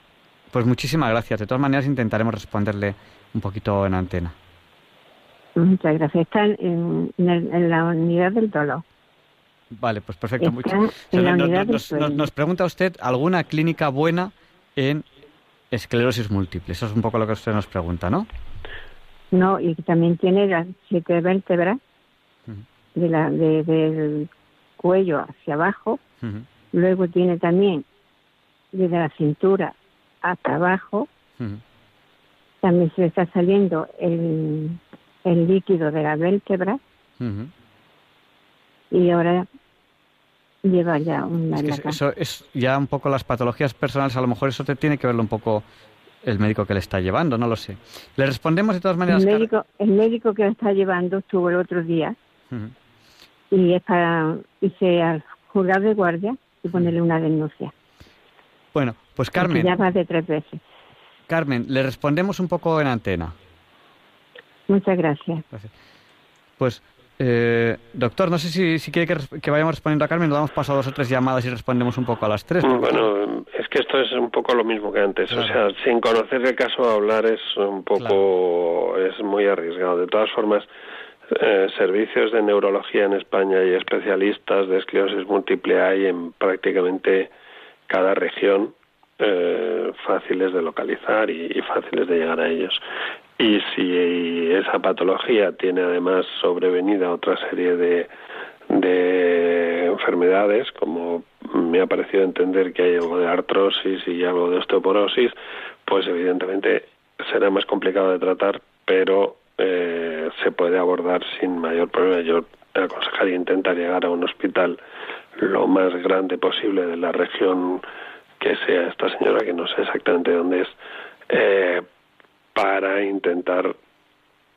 Pues muchísimas gracias. De todas maneras intentaremos responderle un poquito en antena. Muchas gracias. Está en, en la unidad del dolor. Vale, pues perfecto. nos, pregunta usted alguna clínica buena en esclerosis múltiple. Eso es un poco lo que usted nos pregunta, ¿no? No, y también tiene las siete vértebras de la, del cuello hacia abajo. Luego tiene también desde la cintura hasta abajo. También se está saliendo el, el líquido de la vértebra. Y ahora lleva ya una Eso es ya un poco las patologías personales, a lo mejor eso te tiene que verlo un poco el médico que le está llevando, no lo sé. Le respondemos de todas maneras. El médico, el médico que le está llevando estuvo el otro día y es para irse al juzgado de guardia y ponerle una denuncia. Bueno, pues Carmen. ya más de tres veces. Carmen, le respondemos un poco en antena. Muchas gracias. gracias. Pues eh, doctor, no sé si, si quiere que, vayamos respondiendo a Carmen, nos damos paso a dos o tres llamadas y respondemos un poco a las tres. Bueno, es que esto es un poco lo mismo que antes. O sea, sin conocer el caso hablar es un poco, es muy arriesgado. De todas formas, eh, servicios de neurología en España y especialistas de esclerosis múltiple hay en prácticamente cada región eh, fáciles de localizar y, fáciles de llegar a ellos. Y si esa patología tiene además sobrevenida otra serie de, de enfermedades, como me ha parecido entender que hay algo de artrosis y algo de osteoporosis, pues evidentemente será más complicado de tratar, pero eh, se puede abordar sin mayor problema. Yo aconsejaría intentar llegar a un hospital lo más grande posible de la región que sea esta señora, que no sé exactamente dónde es, eh, para intentar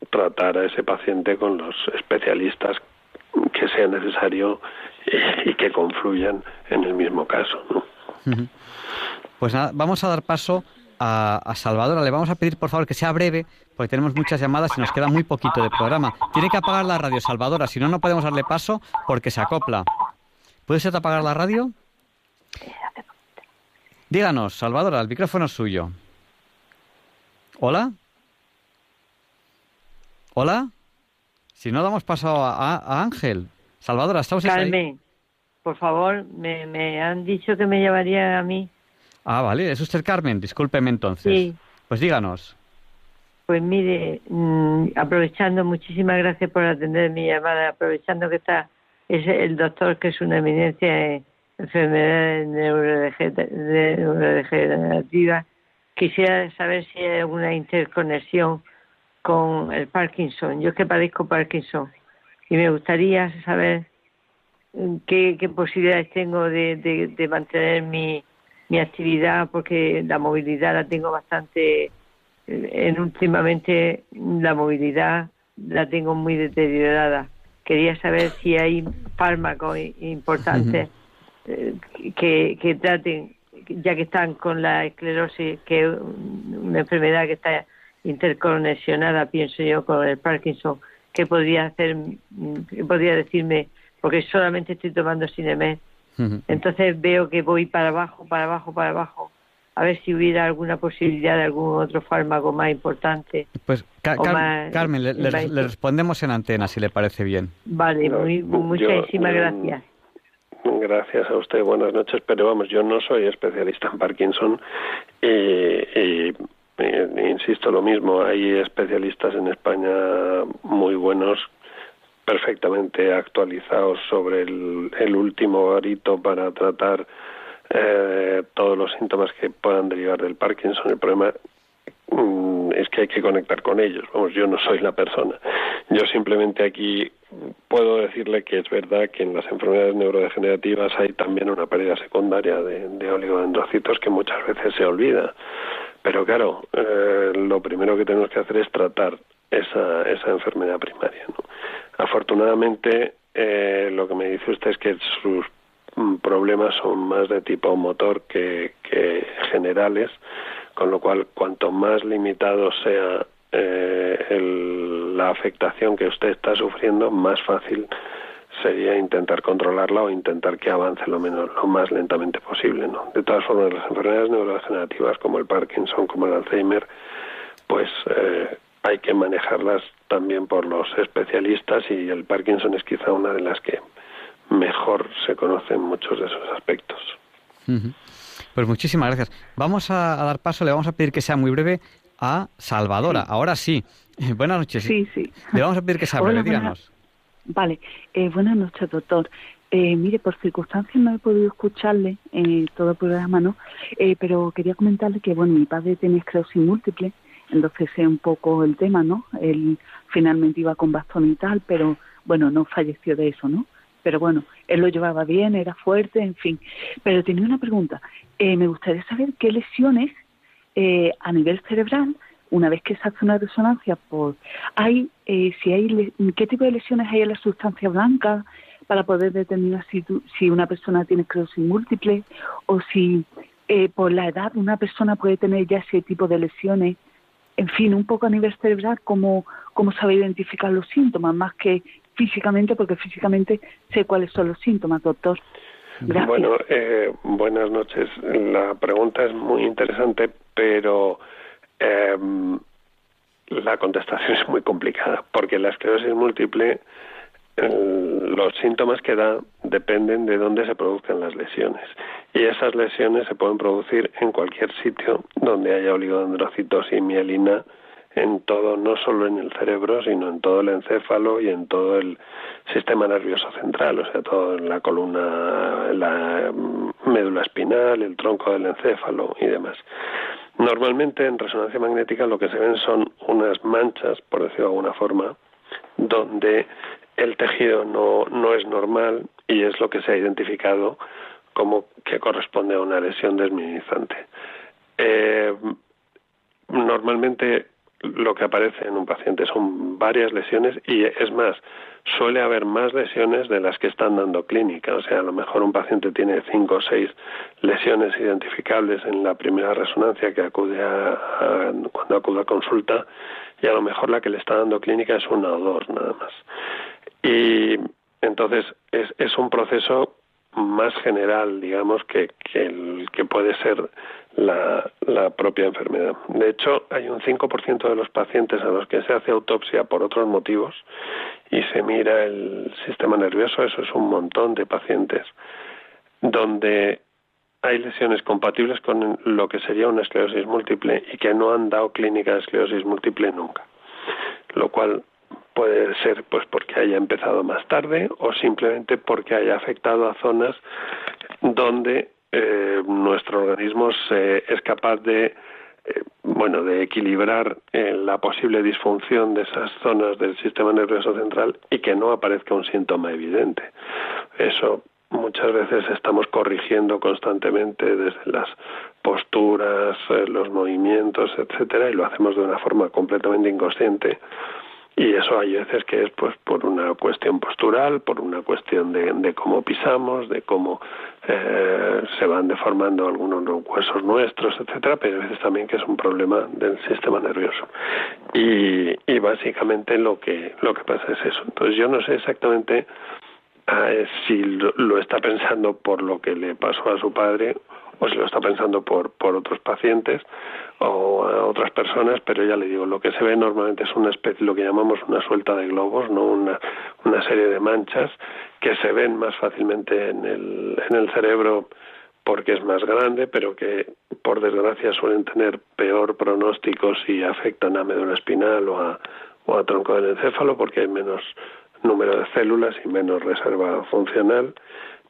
tratar a ese paciente con los especialistas que sea necesario y, que confluyan en el mismo caso. Pues nada, vamos a dar paso a, a, Salvadora. Le vamos a pedir, por favor, que sea breve, porque tenemos muchas llamadas y nos queda muy poquito de programa. Tiene que apagar la radio, Salvadora, si no, no podemos darle paso porque se acopla. ¿Puede ser apagar la radio? Díganos, Salvadora, el micrófono es suyo. ¿Hola? ¿Hola? Si no, damos paso a, Ángel. Salvador, ¿está usted Carmen, por favor, me, han dicho que me llevaría a mí. Ah, vale, es usted Carmen, discúlpeme entonces. Sí. Pues díganos. Pues mire, mm, aprovechando, muchísimas gracias por atender mi llamada, aprovechando que está es el doctor que es una eminencia en enfermedades neurodegenerativas Quisiera saber si hay alguna interconexión con el Parkinson. Yo es que padezco Parkinson y me gustaría saber mm, qué, posibilidades tengo de, mantener mi, mi actividad porque la movilidad la tengo bastante en últimamente la movilidad la tengo muy deteriorada. Quería saber si hay fármacos importantes eh, que, que traten ya que están con la esclerosis, que es una enfermedad que está interconexionada, pienso yo, con el Parkinson, ¿qué podría hacer, qué podría decirme? Porque solamente estoy tomando Cinemed. Entonces veo que voy para abajo, para abajo, para abajo. A ver si hubiera alguna posibilidad de algún otro fármaco más importante. Pues Carmen, le, respondemos en antena, si le parece bien. Vale, muy, muchísimas gracias. Gracias a usted, buenas noches. Pero vamos, yo no soy especialista en Parkinson y, insisto lo mismo, hay especialistas en España muy buenos, perfectamente actualizados sobre el, último garito para tratar eh, todos los síntomas que puedan derivar del Parkinson. El problema es que hay que conectar con ellos. Vamos, yo no soy la persona. Yo simplemente aquí puedo decirle que es verdad que en las enfermedades neurodegenerativas hay también una pérdida secundaria de, de oligodendrocitos que muchas veces se olvida. Pero claro, eh, lo primero que tenemos que hacer es tratar esa, esa enfermedad primaria. Afortunadamente, eh, lo que me dice usted es que sus mm, problemas son más de tipo motor que, generales, con lo cual cuanto más limitado sea eh, la afectación que usted está sufriendo, más fácil sería intentar controlarla o intentar que avance lo menos lo más lentamente posible no de todas formas las enfermedades neurodegenerativas como el Parkinson como el Alzheimer pues eh, hay que manejarlas también por los especialistas y el Parkinson es quizá una de las que mejor se conocen muchos de esos aspectos. Pues muchísimas gracias. Vamos a, dar paso, le vamos a pedir que sea muy breve a Salvadora. Ahora sí. Buenas noches. Sí, sí. Le vamos a pedir que sea breve, díganos. Vale. Eh, buenas noches, doctor. Eh, mire, por circunstancias no he podido escucharle en todo el programa, ¿no? Eh, pero quería comentarle que, bueno, mi padre tenía esclerosis múltiple entonces sé un poco el tema, ¿no? Él finalmente iba con bastón y tal, pero bueno, no falleció de eso, ¿no? Pero bueno, él lo llevaba bien, era fuerte, en fin. Pero tenía una pregunta. Eh, me gustaría saber qué lesiones eh, a nivel cerebral, una vez que se hace una resonancia, por hay, eh, si hay, qué tipo de lesiones hay en la sustancia blanca para poder determinar si, si una persona tiene esclerosis múltiple o si por la edad una persona puede tener ya ese tipo de lesiones en fin, un poco a nivel cerebral, cómo, cómo sabe identificar los síntomas, más que físicamente, porque físicamente sé cuáles son los síntomas, doctor. Bueno, eh, buenas noches. La pregunta es muy interesante, pero em, la contestación es muy complicada, porque la esclerosis múltiple los síntomas que da dependen de dónde se produzcan las lesiones. Y esas lesiones se pueden producir en cualquier sitio donde haya oligodendrocitos y mielina en todo, no solo en el cerebro, sino en todo el encéfalo y en todo el sistema nervioso central, o sea, todo en la columna, la médula espinal, el tronco del encéfalo y demás. Normalmente en resonancia magnética lo que se ven son unas manchas, por decirlo de alguna forma, donde el tejido no, no es normal y es lo que se ha identificado como que corresponde a una lesión desminimizante. Eh, normalmente lo que aparece en un paciente son varias lesiones y es más, suele haber más lesiones de las que están dando clínica. O sea, a lo mejor un paciente tiene cinco o seis lesiones identificables en la primera resonancia que acude a, cuando acude a consulta y a lo mejor la que le está dando clínica es una o dos nada más. Y entonces es, es un proceso más general, digamos, que, que, el, que puede ser la, la, propia enfermedad. De hecho, hay un 5% de los pacientes a los que se hace autopsia por otros motivos y se mira el sistema nervioso, eso es un montón de pacientes, donde hay lesiones compatibles con lo que sería una esclerosis múltiple y que no han dado clínica de esclerosis múltiple nunca. Lo cual puede ser pues porque haya empezado más tarde o simplemente porque haya afectado a zonas donde eh, nuestro organismo es capaz de eh, bueno de equilibrar eh, la posible disfunción de esas zonas del sistema nervioso central y que no aparezca un síntoma evidente. Eso muchas veces estamos corrigiendo constantemente desde las posturas, los movimientos, etcétera, y lo hacemos de una forma completamente inconsciente y eso hay veces que es pues por una cuestión postural, por una cuestión de, de cómo pisamos, de cómo eh, se van deformando algunos huesos nuestros, etcétera, pero hay veces también que es un problema del sistema nervioso. Y, y básicamente lo que lo que pasa es eso. Entonces yo no sé exactamente eh, si lo, lo está pensando por lo que le pasó a su padre o si lo está pensando por, por otros pacientes o a otras personas, pero ya le digo, lo que se ve normalmente es una especie, lo que llamamos una suelta de globos, no una, una serie de manchas que se ven más fácilmente en el, en el cerebro porque es más grande, pero que por desgracia suelen tener peor pronóstico si afectan a médula espinal o a, o a tronco del encéfalo, porque hay menos número de células y menos reserva funcional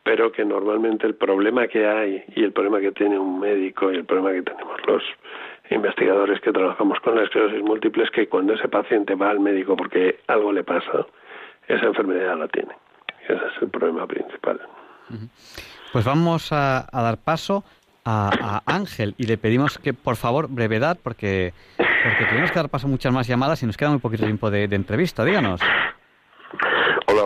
pero que normalmente el problema que hay y el problema que tiene un médico y el problema que tenemos los investigadores que trabajamos con la esclerosis múltiple es que cuando ese paciente va al médico porque algo le pasa, esa enfermedad la tiene. Ese es el problema principal. Pues vamos a, dar paso a, Ángel y le pedimos que por favor brevedad porque porque tenemos que dar paso a muchas más llamadas y nos queda muy poquito tiempo de entrevista. Díganos.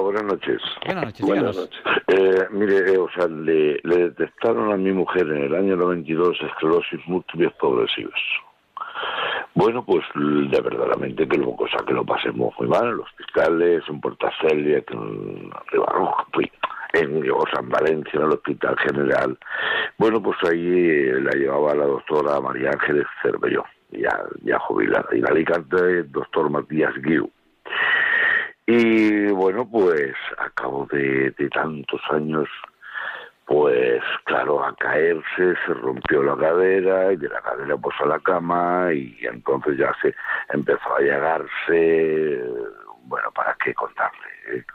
Buenas noches. Buenas noches, buenas noches. Eh, mire, eh, o sea, le, detectaron a mi mujer en el año 92 esclerosis múltiple progresivas. Bueno, pues de verdaderamente que lo, cosa que lo pasemos muy mal en los hospitales, en Portacelia, en fui en, o sea, en Valencia, en el Hospital General. Bueno, pues ahí eh, la llevaba la doctora María Ángeles Cervelló, ya, ya jubilada, y en Alicante, el doctor Matías Guiu. Y bueno, pues a cabo de, tantos años, pues claro, a caerse se rompió la cadera y de la cadera pues a la cama y entonces ya se empezó a llegarse, bueno, ¿para qué contarle? Eh?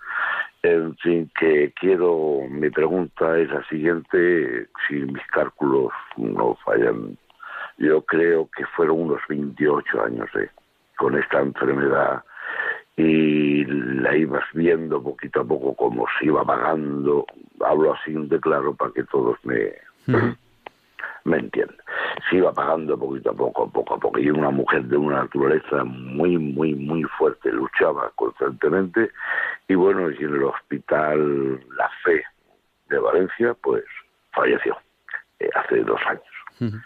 En fin, que quiero, mi pregunta es la siguiente, si mis cálculos no fallan, yo creo que fueron unos 28 años eh, con esta enfermedad y la ibas viendo poquito a poco como se iba apagando. Hablo así de claro para que todos me, me entiendan. Se iba apagando poquito a poco, poco a poco. Y una mujer de una naturaleza muy, muy, muy fuerte, luchaba constantemente. Y bueno, y en el hospital La Fe de Valencia, pues falleció eh, hace dos años.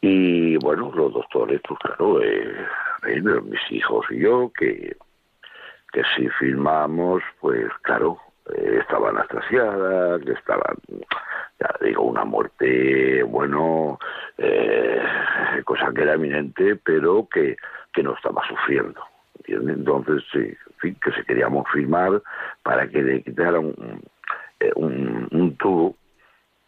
Y bueno, los doctores, pues claro, eh, eh, mis hijos y yo, que que si filmamos, pues claro, eh, estaban que estaban, ya digo, una muerte, bueno, eh, cosa que era eminente, pero que, que no estaba sufriendo. Entonces, sí, que se queríamos filmar para que le quitaran un, eh, un, un tubo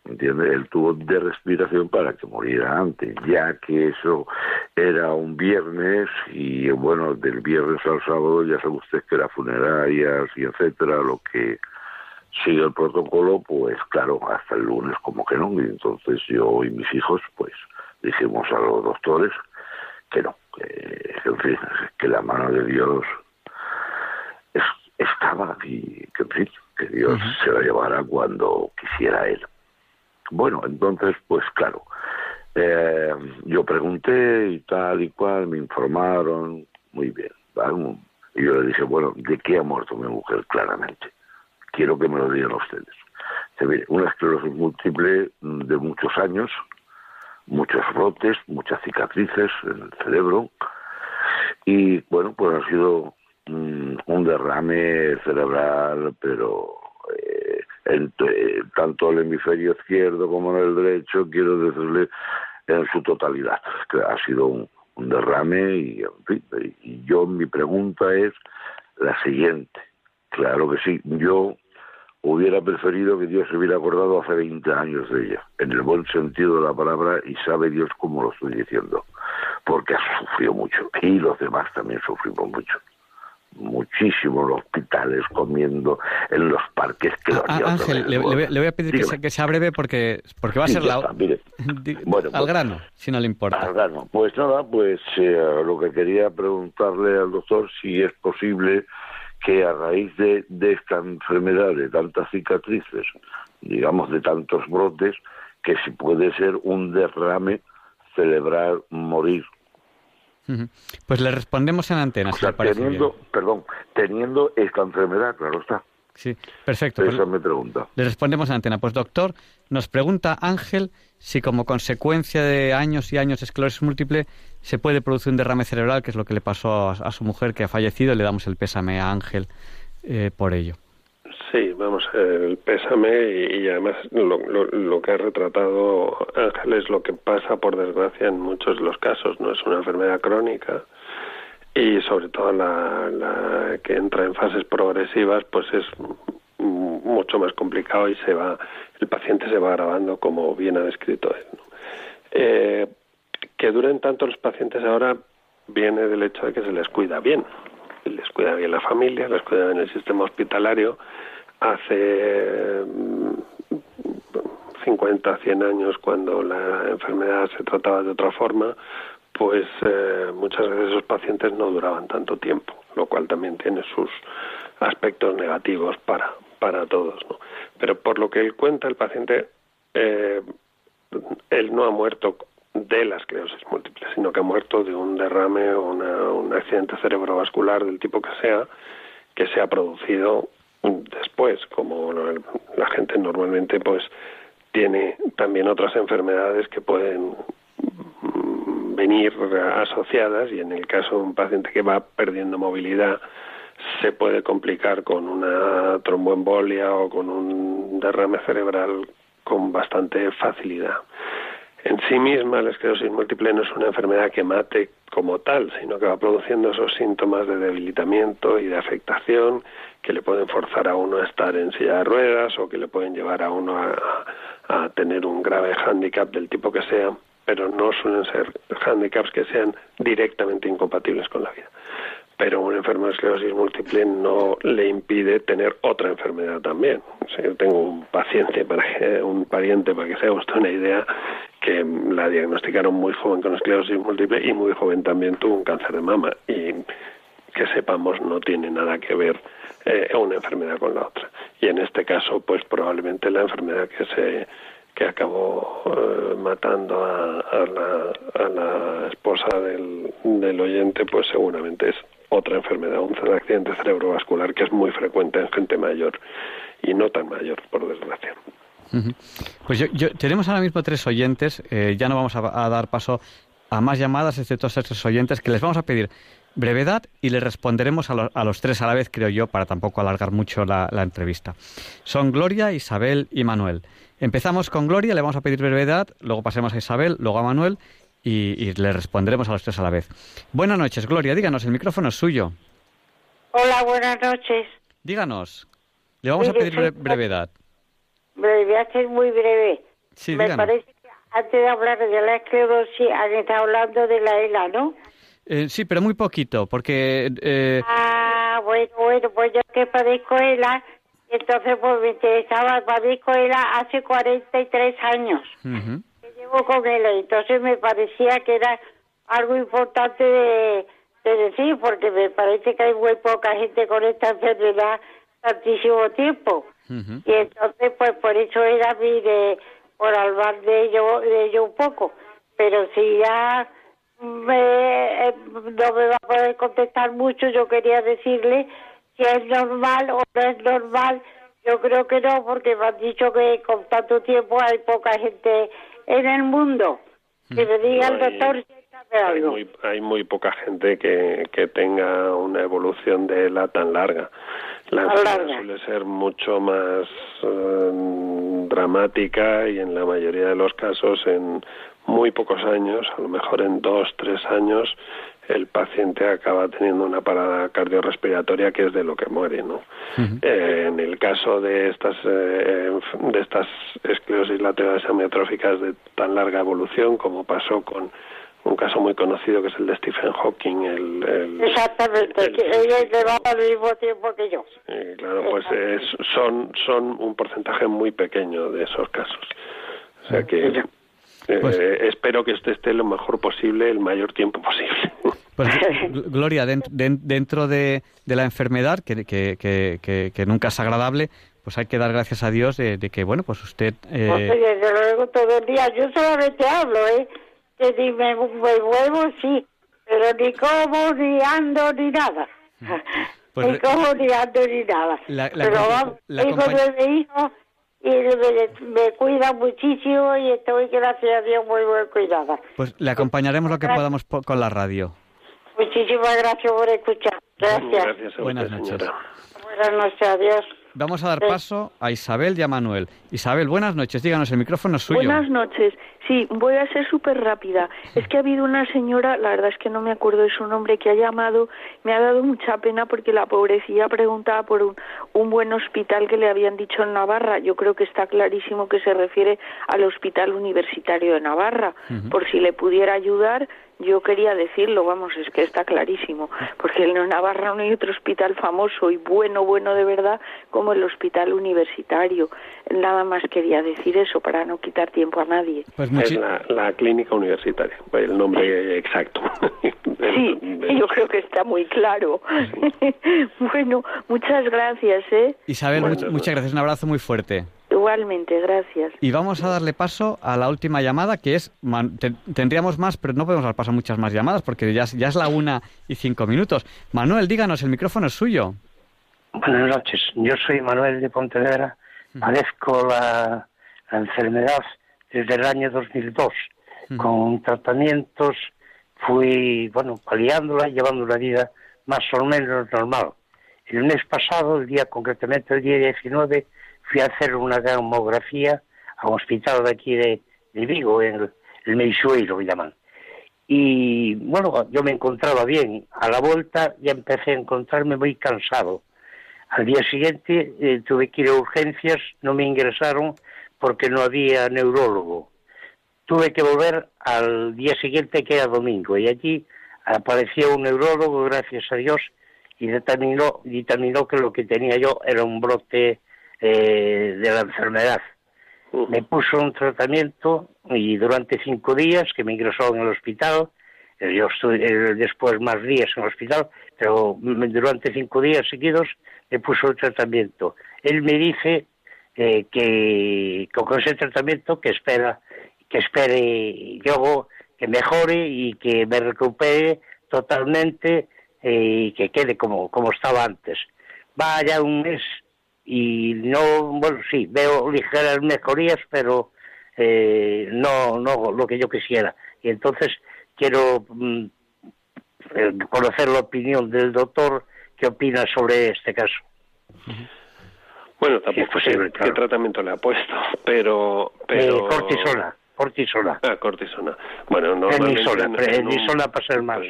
¿entiende? El tubo de respiración para que muriera antes, ya que eso era un viernes y bueno, del viernes al sábado ya sabe usted que las funerarias y etcétera, lo que sigue el protocolo, pues claro, hasta el lunes como que no, y entonces yo y mis hijos pues dijimos a los doctores que no, que, en fin, que la mano de Dios estaba y que en fin, que Dios se la llevara cuando quisiera Él. Bueno, entonces, pues claro, eh, yo pregunté y tal y cual, me informaron, muy bien. Y yo le dije, bueno, ¿de qué ha muerto mi mujer? Claramente. Quiero que me lo digan ustedes. Se una esclerosis múltiple de muchos años, muchos rotes, muchas cicatrices en el cerebro. Y bueno, pues ha sido un derrame cerebral, pero eh, en, tanto el hemisferio izquierdo como en el derecho, quiero decirle en su totalidad, que ha sido un, derrame y, y yo mi pregunta es la siguiente. Claro que sí, yo hubiera preferido que Dios se hubiera acordado hace 20 años de ella, en el buen sentido de la palabra, y sabe Dios cómo lo estoy diciendo, porque ha sufrido mucho, y los demás también sufrimos mucho muchísimo los hospitales, comiendo en los parques. Que ah, Ángel, le, voy, a pedir que sea, breve porque, porque va a ser la... bueno, al pues, grano, si no le importa. Al grano. Pues nada, pues eh, lo que quería preguntarle al doctor si es posible que a raíz de, de esta enfermedad, de tantas cicatrices, digamos de tantos brotes, que si puede ser un derrame celebrar morir pues le respondemos en antena. teniendo, perdón, teniendo esta enfermedad, claro está. Sí, perfecto. Esa pues, me pregunta. Le respondemos en antena. Pues doctor, nos pregunta Ángel si como consecuencia de años y años de esclerosis múltiple se puede producir un derrame cerebral, que es lo que le pasó a, su mujer que ha fallecido. Le damos el pésame a Ángel eh, por ello. Sí, vamos, el pésame y, además lo, lo, que ha retratado Ángel es lo que pasa, por desgracia, en muchos de los casos. No es una enfermedad crónica y sobre todo la, la que entra en fases progresivas, pues es mucho más complicado y se va, el paciente se va agravando como bien ha descrito él. Eh, que duren tanto los pacientes ahora viene del hecho de que se les cuida bien, les cuida bien la familia, les cuida bien el sistema hospitalario hace 50, 100 años, cuando la enfermedad se trataba de otra forma, pues eh, muchas veces esos pacientes no duraban tanto tiempo, lo cual también tiene sus aspectos negativos para, para todos. ¿no? Pero por lo que él cuenta, el paciente, eh, él no ha muerto de la esclerosis múltiple, sino que ha muerto de un derrame o un accidente cerebrovascular del tipo que sea, que se ha producido después, como la gente normalmente pues tiene también otras enfermedades que pueden mm, venir asociadas y en el caso de un paciente que va perdiendo movilidad se puede complicar con una tromboembolia o con un derrame cerebral con bastante facilidad. En sí misma la esclerosis múltiple no es una enfermedad que mate como tal, sino que va produciendo esos síntomas de debilitamiento y de afectación que le pueden forzar a uno a estar en silla de ruedas o que le pueden llevar a uno a, tener un grave hándicap del tipo que sea, pero no suelen ser hándicaps que sean directamente incompatibles con la vida pero un enfermo de esclerosis múltiple no le impide tener otra enfermedad también. tengo un paciente, para un pariente, para que se haga usted una idea, que la diagnosticaron muy joven con esclerosis múltiple y muy joven también tuvo un cáncer de mama y que sepamos no tiene nada que ver eh, una enfermedad con la otra. Y en este caso, pues probablemente la enfermedad que se que acabó eh, matando a, la, a, la, esposa del, del oyente, pues seguramente es otra enfermedad, un accidente cerebrovascular que es muy frecuente en gente mayor y no tan mayor, por desgracia. Pues yo, tenemos ahora mismo tres oyentes, eh, ya no vamos a, dar paso a más llamadas, excepto a estos tres oyentes, que les vamos a pedir brevedad y les responderemos a, a, los tres a la vez, creo yo, para tampoco alargar mucho la, la, entrevista. Son Gloria, Isabel y Manuel. Empezamos con Gloria, le vamos a pedir brevedad, luego pasemos a Isabel, luego a Manuel y, le responderemos a los tres a la vez. Buenas noches, Gloria, díganos, el micrófono es suyo. Hola, buenas noches. Díganos, le vamos a pedir brevedad. Brevedad es muy breve. Sí, Me parece que antes de hablar de la esclerosis han estado hablando de la ELA, ¿no? Eh, sí, pero muy poquito, porque... Eh... Ah, bueno, bueno, pues yo que padezco ELA, entonces pues me interesaba, padezco ELA hace 43 años con él, entonces me parecía que era algo importante de, decir, porque me parece que hay muy poca gente con esta enfermedad tantísimo tiempo. Y entonces, pues por eso era mi de, por hablar de ello, de ello un poco. Pero si ya me, eh, no me va a poder contestar mucho, yo quería decirle si es normal o no es normal. Yo creo que no, porque me han dicho que con tanto tiempo hay poca gente en el mundo. Que me diga el doctor hay, muy, hay muy poca gente que, que tenga una evolución de la tan larga. La enfermedad suele ser mucho más eh, dramática y en la mayoría de los casos en muy pocos años, a lo mejor en dos, tres años, el paciente acaba teniendo una parada cardiorrespiratoria que es de lo que muere, ¿no? Eh, en el caso de estas eh, de estas esclerosis laterales amiotróficas de tan larga evolución como pasó con un caso muy conocido que es el de Stephen Hawking. El, Exactamente, que ella llevaba al mismo tiempo que yo. claro, pues son, son un porcentaje muy pequeño de esos casos. O sea que eh, pues espero que usted esté lo mejor posible, el mayor tiempo posible. Pues, Gloria, dentro, de, la enfermedad, que, que, que, nunca es agradable, pues hay que dar gracias a Dios de, que, bueno, pues usted... Eh... Pues, desde luego todo el día, yo solamente hablo, ¿eh? Que si me, vuelvo, sí, pero ni como, ni ando, ni nada. Pues, ni como, ni ando, ni nada. pero vamos, tengo nueve hijos y me, cuida muchísimo y estoy, gracias a Dios, muy bien cuidada. Pues le acompañaremos lo que podamos con la radio. Muchísimas gracias por escuchar. Gracias. Buenas noches. Buenas noches, adiós. Vamos a dar paso a Isabel y a Manuel. Isabel, buenas noches, díganos, el micrófono es suyo. Buenas noches. Sí, voy a ser súper rápida. Es que ha habido una señora, la verdad es que no me acuerdo de su nombre, que ha llamado, me ha dado mucha pena porque la pobrecilla preguntaba por un, un buen hospital que le habían dicho en Navarra. Yo creo que está clarísimo que se refiere al Hospital Universitario de Navarra. Por si le pudiera ayudar, yo quería decirlo, vamos, es que está clarísimo, porque en Navarra no hay otro hospital famoso y bueno, bueno de verdad como el hospital universitario. Nada más quería decir eso para no quitar tiempo a nadie. Pues es la, clínica universitaria, el nombre exacto. sí, yo creo que está muy claro. bueno, muchas gracias, ¿eh? Isabel, muchas gracias, un abrazo muy fuerte. Igualmente, gracias. Y vamos a darle paso a la última llamada, que es, tendríamos más, pero no podemos dar paso a muchas más llamadas, porque ya, ya es la una y cinco minutos. Manuel, díganos, el micrófono es suyo. Buenas noches, yo soy Manuel de Pontevedra, padezco la, enfermedad desde el año 2002. Con tratamientos fui, bueno, paliándola llevando una vida más o menos normal. El mes pasado, el día concretamente el día 19, fui a hacer una gamografía a un hospital de aquí de, Vigo, en el, el Meixueiro, llaman. Y bueno, yo me encontraba bien. A la vuelta ya empecé a encontrarme muy cansado. Al día siguiente eh, tuve que ir a urgencias, no me ingresaron porque no había neurólogo. Tuve que volver al día siguiente, que era domingo, y allí apareció un neurólogo, gracias a Dios, y determinó, determinó que lo que tenía yo era un brote eh, de la enfermedad. Me puso un tratamiento y durante cinco días que me ingresó en el hospital, eh, yo estuve eh, después más días en el hospital, pero durante cinco días seguidos me puso el tratamiento. Él me dice que con ese tratamiento que espera, que espere yo que mejore y que me recupere totalmente y que quede como, como estaba antes. Va ya un mes y no, bueno, sí, veo ligeras mejorías, pero eh, no, no lo que yo quisiera. Y entonces quiero mm, eh, conocer la opinión del doctor, qué opina sobre este caso. Bueno, tampoco sé qué tratamiento le ha puesto, pero... pero... Eh, cortisona, cortisona. Ah, cortisona. Bueno, no... Prednisona, para ser más.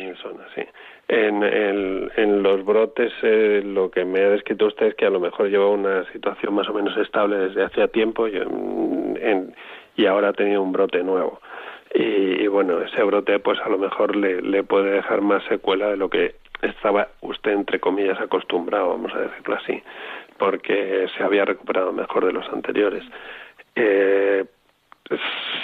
sí. En, en los brotes, eh, lo que me ha descrito usted es que a lo mejor lleva una situación más o menos estable desde hacía tiempo y, y ahora ha tenido un brote nuevo. Y, bueno, ese brote pues a lo mejor le, le puede dejar más secuela de lo que estaba usted, entre comillas, acostumbrado, vamos a decirlo así, porque se había recuperado mejor de los anteriores. Eh,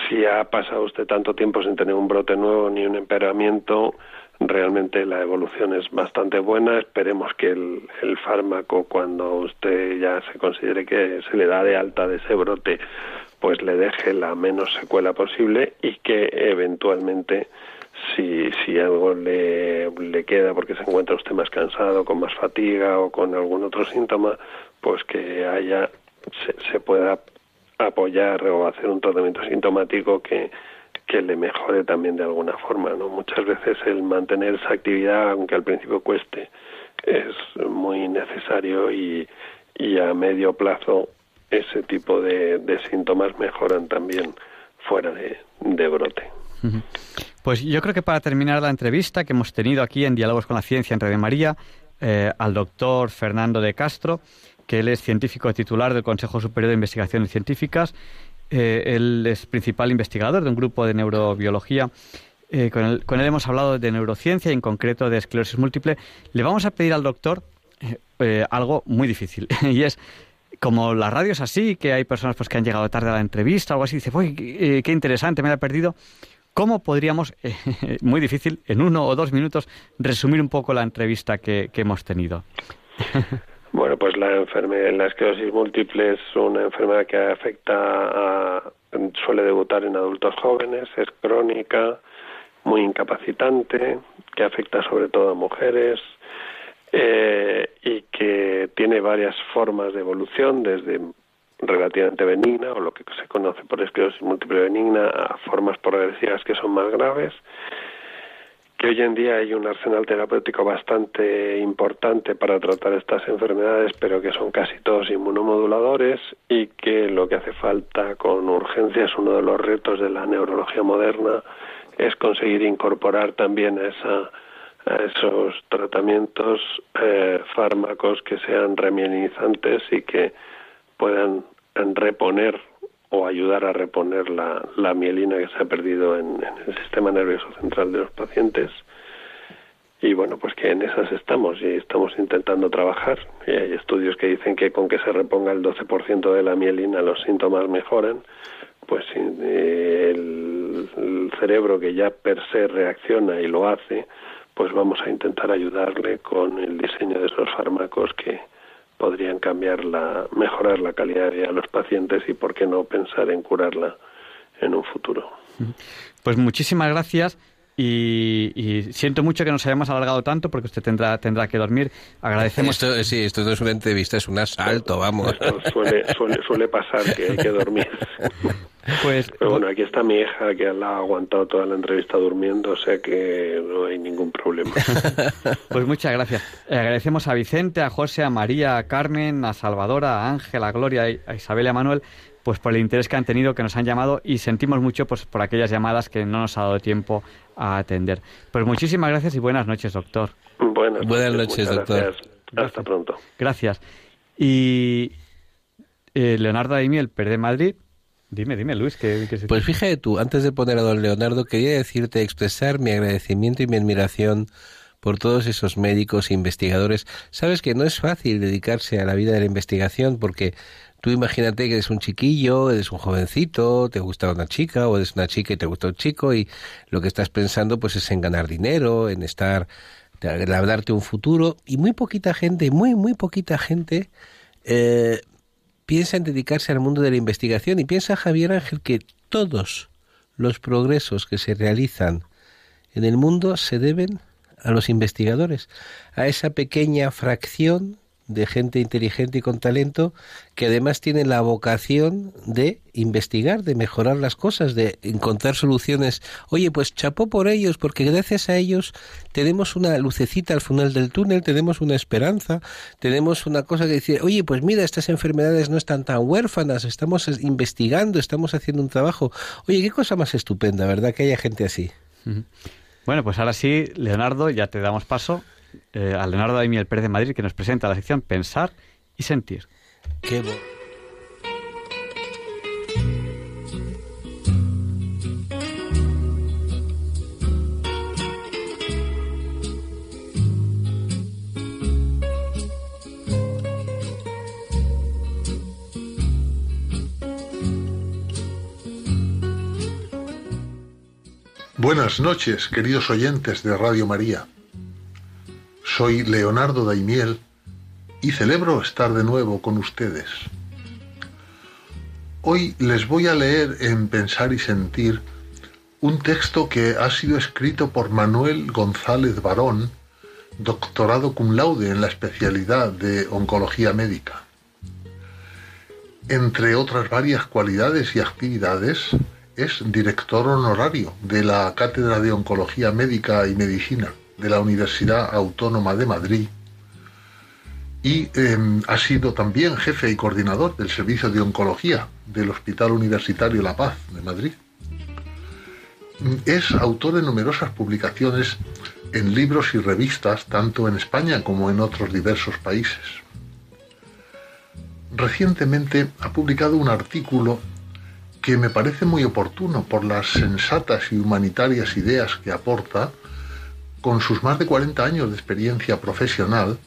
si ha pasado usted tanto tiempo sin tener un brote nuevo ni un empeoramiento, realmente la evolución es bastante buena. Esperemos que el, el, fármaco, cuando usted ya se considere que se le da de alta de ese brote, pues le deje la menos secuela posible y que eventualmente, si, si algo le, le queda porque se encuentra usted más cansado, con más fatiga o con algún otro síntoma, pues que haya se, se pueda apoyar o hacer un tratamiento sintomático que que le mejore también de alguna forma, ¿no? Muchas veces el mantener esa actividad, aunque al principio cueste, es muy necesario y, y a medio plazo ese tipo de, síntomas mejoran también fuera de, brote. Pues yo creo que para terminar la entrevista que hemos tenido aquí en Diálogos con la Ciencia en Radio María, eh, al doctor Fernando de Castro, que él es científico titular del Consejo Superior de Investigaciones Científicas eh, él es principal investigador de un grupo de neurobiología. Eh, con, él, con, hemos hablado de neurociencia y en concreto de esclerosis múltiple. Le vamos a pedir al doctor algo muy difícil y es como la radio es así, que hay personas pues, que han llegado tarde a la entrevista algo así, dice, uy, qué interesante, me la he perdido. ¿Cómo podríamos, muy difícil, en uno o dos minutos, resumir un poco la entrevista que, que hemos tenido? Bueno, pues la enfermedad, la esclerosis múltiple es una enfermedad que afecta a, suele debutar en adultos jóvenes, es crónica, muy incapacitante, que afecta sobre todo a mujeres eh, y que tiene varias formas de evolución, desde relativamente benigna o lo que se conoce por esclerosis múltiple benigna a formas progresivas que son más graves hoy en día hay un arsenal terapéutico bastante importante para tratar estas enfermedades, pero que son casi todos inmunomoduladores y que lo que hace falta con urgencia es uno de los retos de la neurología moderna, es conseguir incorporar también a esa, esos tratamientos eh, fármacos que sean remielinizantes y que puedan reponer o ayudar a reponer la, mielina que se ha perdido en, el sistema nervioso central de los pacientes. Y bueno, pues que en esas estamos y estamos intentando trabajar. Y hay estudios que dicen que con que se reponga el 12% de la mielina los síntomas mejoran. Pues el, el cerebro que ya per se reacciona y lo hace, pues vamos a intentar ayudarle con el diseño de esos fármacos que podrían cambiar la, mejorar la calidad de vida de los pacientes y por qué no pensar en curarla en un futuro. Pues muchísimas gracias. Y, siento mucho que nos hayamos alargado tanto porque usted tendrá tendrá que dormir. Agradecemos. Esto, sí, esto no es una entrevista, es un asalto, vamos. suele, suele, pasar que hay que dormir. Pues, bueno, aquí está mi hija que la ha aguantado toda la entrevista durmiendo, o sea que no hay ningún problema. pues muchas gracias. Eh, agradecemos a Vicente, a José, a María, a Carmen, a Salvadora, a Ángela, a Gloria, a Isabel y a Manuel pues por el interés que han tenido, que nos han llamado y sentimos mucho pues por aquellas llamadas que no nos ha dado tiempo a atender. Pues muchísimas gracias y buenas noches, doctor. Buenas, buenas noches, doctor. Hasta pronto. Gracias. Y eh, Leonardo Daimiel, de Madrid. Dime, dime, Luis, ¿qué, Pues fíjate tú, antes de poner a don Leonardo, quería decirte, expresar mi agradecimiento y mi admiración por todos esos médicos e investigadores. Sabes que no es fácil dedicarse a la vida de la investigación porque Tú imagínate que eres un chiquillo, eres un jovencito, te gusta una chica, o eres una chica y te gusta un chico, y lo que estás pensando pues es en ganar dinero, en estar, en darte un futuro, y muy poquita gente, muy, muy poquita gente eh, piensa en dedicarse al mundo de la investigación, y piensa Javier Ángel que todos los progresos que se realizan en el mundo se deben a los investigadores, a esa pequeña fracción de gente inteligente y con talento que además tiene la vocación de investigar, de mejorar las cosas, de encontrar soluciones. Oye, pues chapó por ellos, porque gracias a ellos tenemos una lucecita al final del túnel, tenemos una esperanza, tenemos una cosa que decir, oye, pues mira, estas enfermedades no están tan huérfanas, estamos investigando, estamos haciendo un trabajo. Oye, qué cosa más estupenda, ¿verdad? Que haya gente así. Bueno, pues ahora sí, Leonardo, ya te damos paso eh, a Leonardo Daimiel Pérez de Madrid, que nos presenta la sección Pensar y Sentir. Buenas noches, queridos oyentes de Radio María. Soy Leonardo Daimiel y celebro estar de nuevo con ustedes. Hoy les voy a leer en Pensar y Sentir un texto que ha sido escrito por Manuel González Barón, doctorado cum laude en la especialidad de oncología médica. Entre otras varias cualidades y actividades, es director honorario de la Cátedra de Oncología Médica y Medicina de la Universidad Autónoma de Madrid y em, ha sido también jefe y coordinador del Servicio de Oncología del Hospital Universitario La Paz de Madrid. Es autor de numerosas publicaciones en libros y revistas, tanto en España como en otros diversos países. Recientemente ha publicado un artículo que me parece muy oportuno por las sensatas y humanitarias ideas que aporta con sus más de 40 años de experiencia profesional,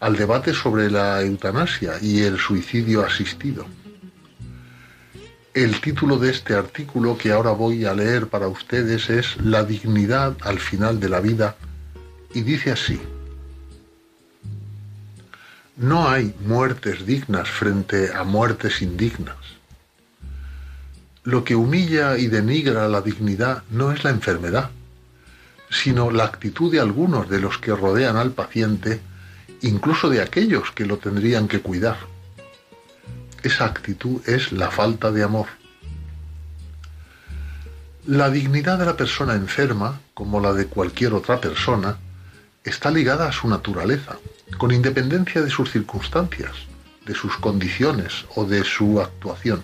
al debate sobre la eutanasia y el suicidio asistido. El título de este artículo que ahora voy a leer para ustedes es La dignidad al final de la vida y dice así. No hay muertes dignas frente a muertes indignas. Lo que humilla y denigra la dignidad no es la enfermedad, sino la actitud de algunos de los que rodean al paciente, incluso de aquellos que lo tendrían que cuidar. Esa actitud es la falta de amor. La dignidad de la persona enferma, como la de cualquier otra persona, está ligada a su naturaleza, con independencia de sus circunstancias, de sus condiciones o de su actuación.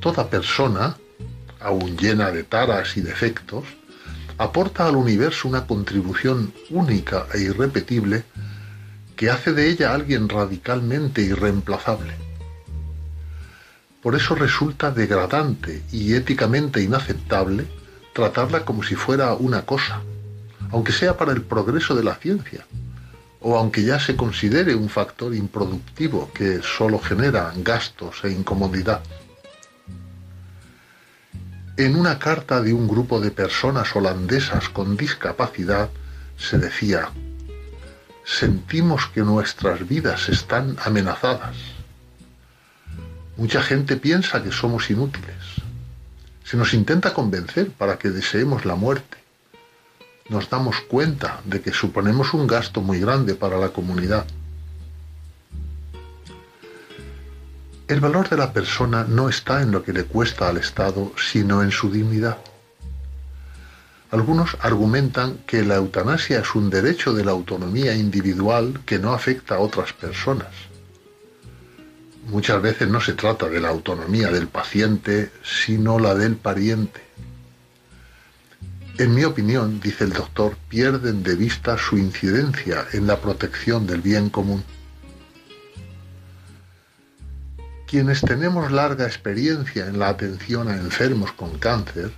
Toda persona aún llena de taras y defectos, aporta al universo una contribución única e irrepetible que hace de ella alguien radicalmente irreemplazable. Por eso resulta degradante y éticamente inaceptable tratarla como si fuera una cosa, aunque sea para el progreso de la ciencia, o aunque ya se considere un factor improductivo que solo genera gastos e incomodidad. En una carta de un grupo de personas holandesas con discapacidad se decía, sentimos que nuestras vidas están amenazadas. Mucha gente piensa que somos inútiles. Se nos intenta convencer para que deseemos la muerte. Nos damos cuenta de que suponemos un gasto muy grande para la comunidad. El valor de la persona no está en lo que le cuesta al Estado, sino en su dignidad. Algunos argumentan que la eutanasia es un derecho de la autonomía individual que no afecta a otras personas. Muchas veces no se trata de la autonomía del paciente, sino la del pariente. En mi opinión, dice el doctor, pierden de vista su incidencia en la protección del bien común. Quienes tenemos larga experiencia en la atención a enfermos con cáncer,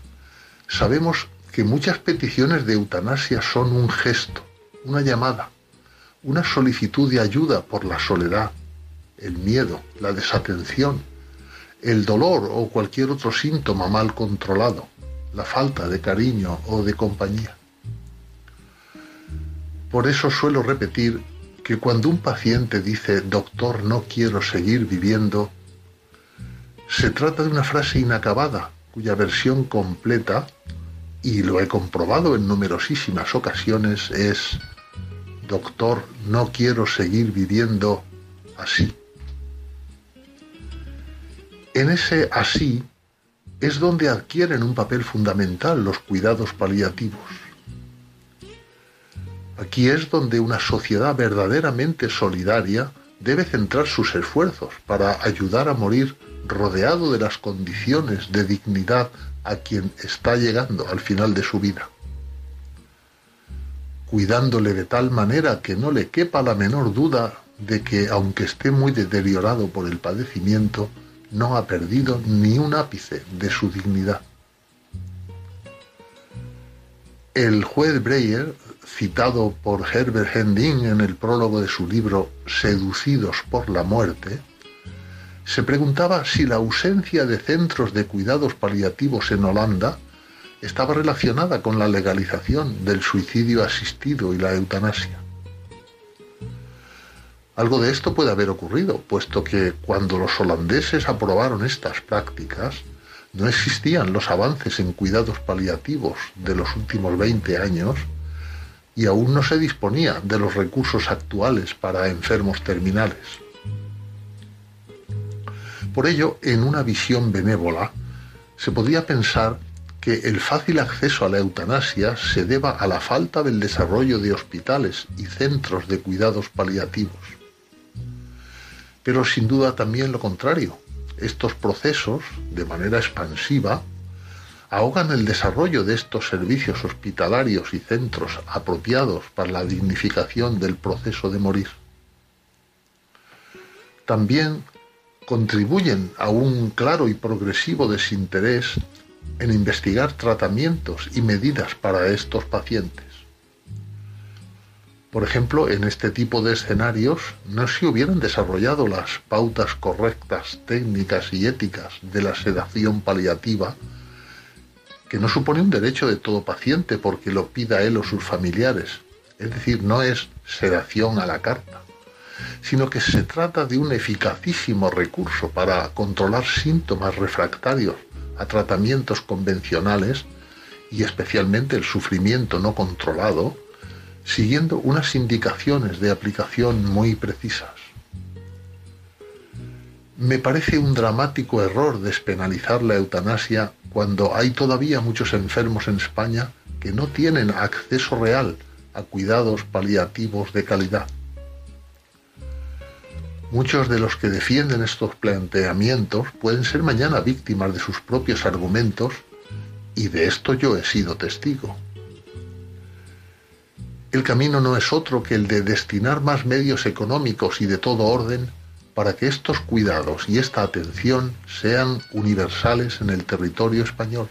sabemos que muchas peticiones de eutanasia son un gesto, una llamada, una solicitud de ayuda por la soledad, el miedo, la desatención, el dolor o cualquier otro síntoma mal controlado, la falta de cariño o de compañía. Por eso suelo repetir que cuando un paciente dice, doctor, no quiero seguir viviendo, se trata de una frase inacabada, cuya versión completa y lo he comprobado en numerosísimas ocasiones, es, doctor, no quiero seguir viviendo así. En ese así es donde adquieren un papel fundamental los cuidados paliativos. Aquí es donde una sociedad verdaderamente solidaria debe centrar sus esfuerzos para ayudar a morir rodeado de las condiciones de dignidad a quien está llegando al final de su vida, cuidándole de tal manera que no le quepa la menor duda de que, aunque esté muy deteriorado por el padecimiento, no ha perdido ni un ápice de su dignidad. El juez Breyer, citado por Herbert Hending en el prólogo de su libro Seducidos por la muerte, se preguntaba si la ausencia de centros de cuidados paliativos en Holanda estaba relacionada con la legalización del suicidio asistido y la eutanasia. Algo de esto puede haber ocurrido, puesto que cuando los holandeses aprobaron estas prácticas, no existían los avances en cuidados paliativos de los últimos 20 años y aún no se disponía de los recursos actuales para enfermos terminales. Por ello, en una visión benévola, se podría pensar que el fácil acceso a la eutanasia se deba a la falta del desarrollo de hospitales y centros de cuidados paliativos. Pero sin duda también lo contrario. Estos procesos, de manera expansiva, ahogan el desarrollo de estos servicios hospitalarios y centros apropiados para la dignificación del proceso de morir. También contribuyen a un claro y progresivo desinterés en investigar tratamientos y medidas para estos pacientes. Por ejemplo, en este tipo de escenarios no se hubieran desarrollado las pautas correctas, técnicas y éticas de la sedación paliativa, que no supone un derecho de todo paciente porque lo pida él o sus familiares. Es decir, no es sedación a la carta sino que se trata de un eficacísimo recurso para controlar síntomas refractarios a tratamientos convencionales y especialmente el sufrimiento no controlado, siguiendo unas indicaciones de aplicación muy precisas. Me parece un dramático error despenalizar la eutanasia cuando hay todavía muchos enfermos en España que no tienen acceso real a cuidados paliativos de calidad. Muchos de los que defienden estos planteamientos pueden ser mañana víctimas de sus propios argumentos y de esto yo he sido testigo. El camino no es otro que el de destinar más medios económicos y de todo orden para que estos cuidados y esta atención sean universales en el territorio español.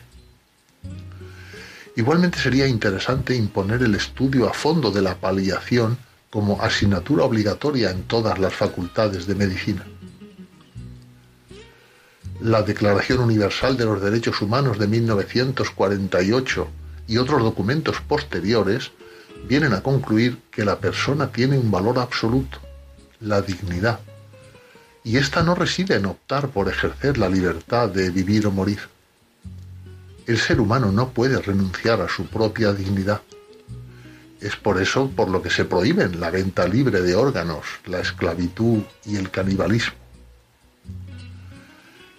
Igualmente sería interesante imponer el estudio a fondo de la paliación como asignatura obligatoria en todas las facultades de medicina. La Declaración Universal de los Derechos Humanos de 1948 y otros documentos posteriores vienen a concluir que la persona tiene un valor absoluto, la dignidad, y ésta no reside en optar por ejercer la libertad de vivir o morir. El ser humano no puede renunciar a su propia dignidad. Es por eso por lo que se prohíben la venta libre de órganos, la esclavitud y el canibalismo.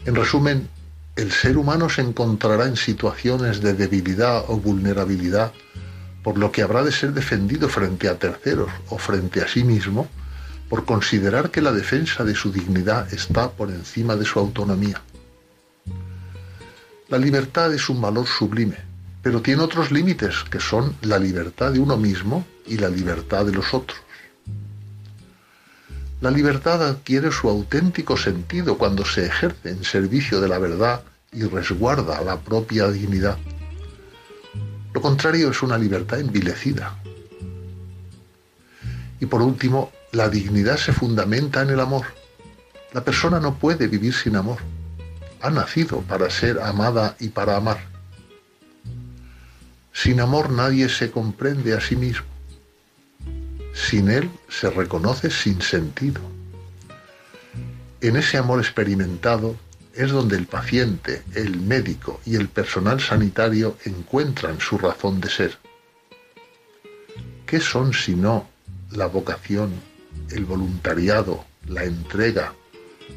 En resumen, el ser humano se encontrará en situaciones de debilidad o vulnerabilidad, por lo que habrá de ser defendido frente a terceros o frente a sí mismo, por considerar que la defensa de su dignidad está por encima de su autonomía. La libertad es un valor sublime, pero tiene otros límites que son la libertad de uno mismo y la libertad de los otros. La libertad adquiere su auténtico sentido cuando se ejerce en servicio de la verdad y resguarda la propia dignidad. Lo contrario es una libertad envilecida. Y por último, la dignidad se fundamenta en el amor. La persona no puede vivir sin amor ha nacido para ser amada y para amar. Sin amor nadie se comprende a sí mismo. Sin él se reconoce sin sentido. En ese amor experimentado es donde el paciente, el médico y el personal sanitario encuentran su razón de ser. ¿Qué son sino la vocación, el voluntariado, la entrega,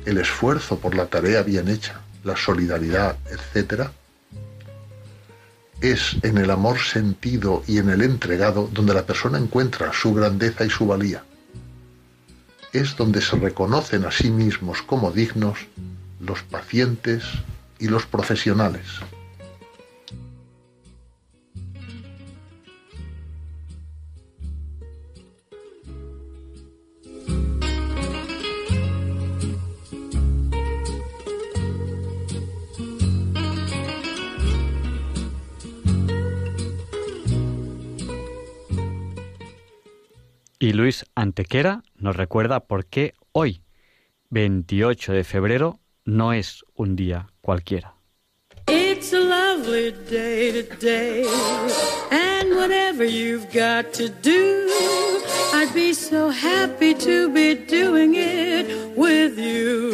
el esfuerzo por la tarea bien hecha? la solidaridad, etc., es en el amor sentido y en el entregado donde la persona encuentra su grandeza y su valía. Es donde se reconocen a sí mismos como dignos los pacientes y los profesionales. Y Luis Antequera nos recuerda por qué hoy, 28 de febrero, no es un día cualquiera. It's a lovely day today, and whatever you've got to do, I'd be so happy to be doing it with you.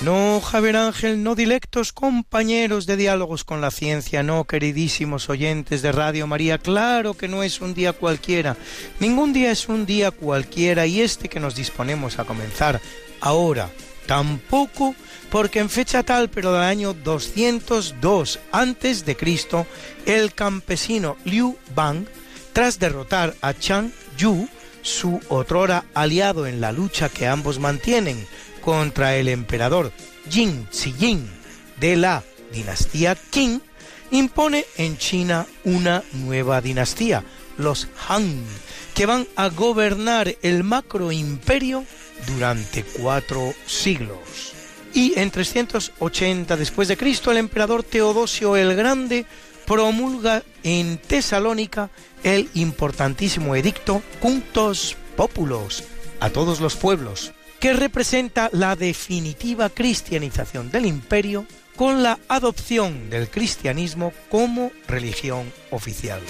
No, Javier Ángel, no dilectos compañeros de diálogos con la ciencia, no, queridísimos oyentes de Radio María, claro que no es un día cualquiera, ningún día es un día cualquiera y este que nos disponemos a comenzar ahora, tampoco porque en fecha tal, pero del año 202 antes de Cristo, el campesino Liu Bang, tras derrotar a Chang Yu, su otrora aliado en la lucha que ambos mantienen, contra el emperador Jin Xijin de la dinastía Qing, impone en China una nueva dinastía, los Han, que van a gobernar el macroimperio durante cuatro siglos. Y en 380 después de Cristo el emperador Teodosio el Grande promulga en Tesalónica el importantísimo edicto Cuntos Populos a todos los pueblos, que representa la definitiva cristianización del imperio con la adopción del cristianismo como religión oficial.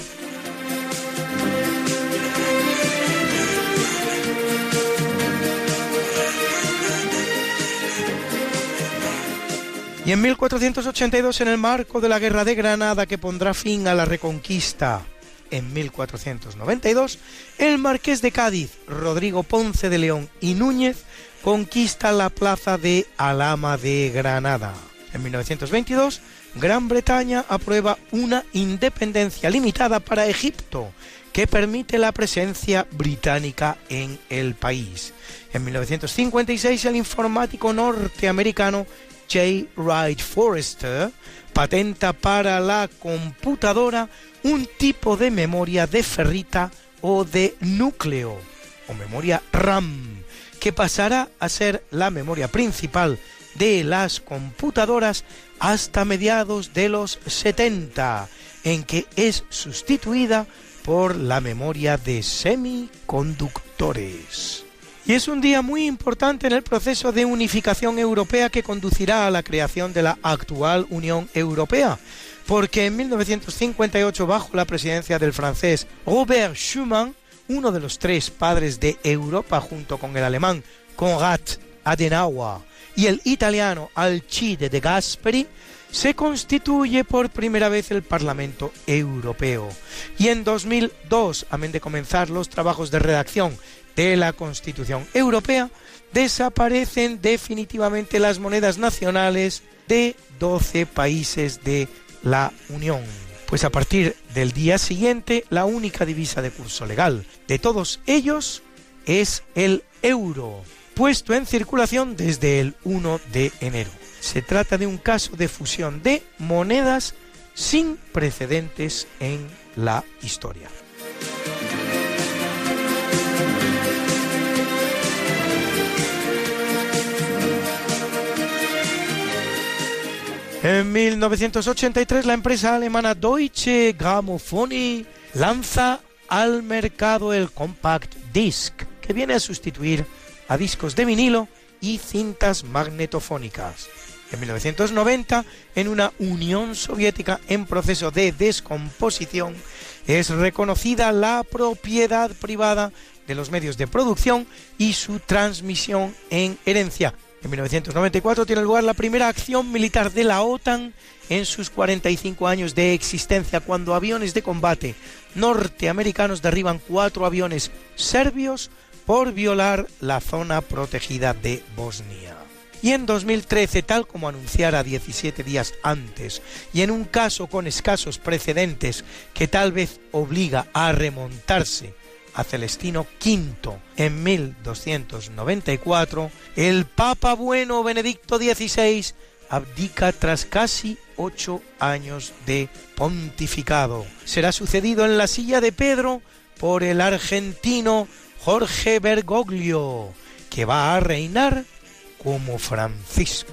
Y en 1482, en el marco de la Guerra de Granada que pondrá fin a la Reconquista, en 1492, el marqués de Cádiz, Rodrigo Ponce de León y Núñez, conquista la plaza de Alama de Granada. En 1922, Gran Bretaña aprueba una independencia limitada para Egipto, que permite la presencia británica en el país. En 1956, el informático norteamericano J. Wright Forrester patenta para la computadora un tipo de memoria de ferrita o de núcleo, o memoria RAM, que pasará a ser la memoria principal de las computadoras hasta mediados de los 70, en que es sustituida por la memoria de semiconductores. Y es un día muy importante en el proceso de unificación europea que conducirá a la creación de la actual Unión Europea, porque en 1958, bajo la presidencia del francés Robert Schuman, uno de los tres padres de Europa junto con el alemán Konrad Adenauer y el italiano Alcide de Gasperi, se constituye por primera vez el Parlamento Europeo. Y en 2002, amén de comenzar los trabajos de redacción de la Constitución Europea, desaparecen definitivamente las monedas nacionales de 12 países de la Unión. Pues a partir del día siguiente, la única divisa de curso legal de todos ellos es el euro, puesto en circulación desde el 1 de enero. Se trata de un caso de fusión de monedas sin precedentes en la historia. En 1983 la empresa alemana Deutsche Grammophon lanza al mercado el Compact Disc, que viene a sustituir a discos de vinilo y cintas magnetofónicas. En 1990, en una Unión Soviética en proceso de descomposición, es reconocida la propiedad privada de los medios de producción y su transmisión en herencia, en 1994 tiene lugar la primera acción militar de la OTAN en sus 45 años de existencia, cuando aviones de combate norteamericanos derriban cuatro aviones serbios por violar la zona protegida de Bosnia. Y en 2013, tal como anunciara 17 días antes, y en un caso con escasos precedentes que tal vez obliga a remontarse a Celestino V en 1294, el Papa Bueno Benedicto XVI abdica tras casi ocho años de pontificado. Será sucedido en la silla de Pedro por el argentino Jorge Bergoglio, que va a reinar como Francisco.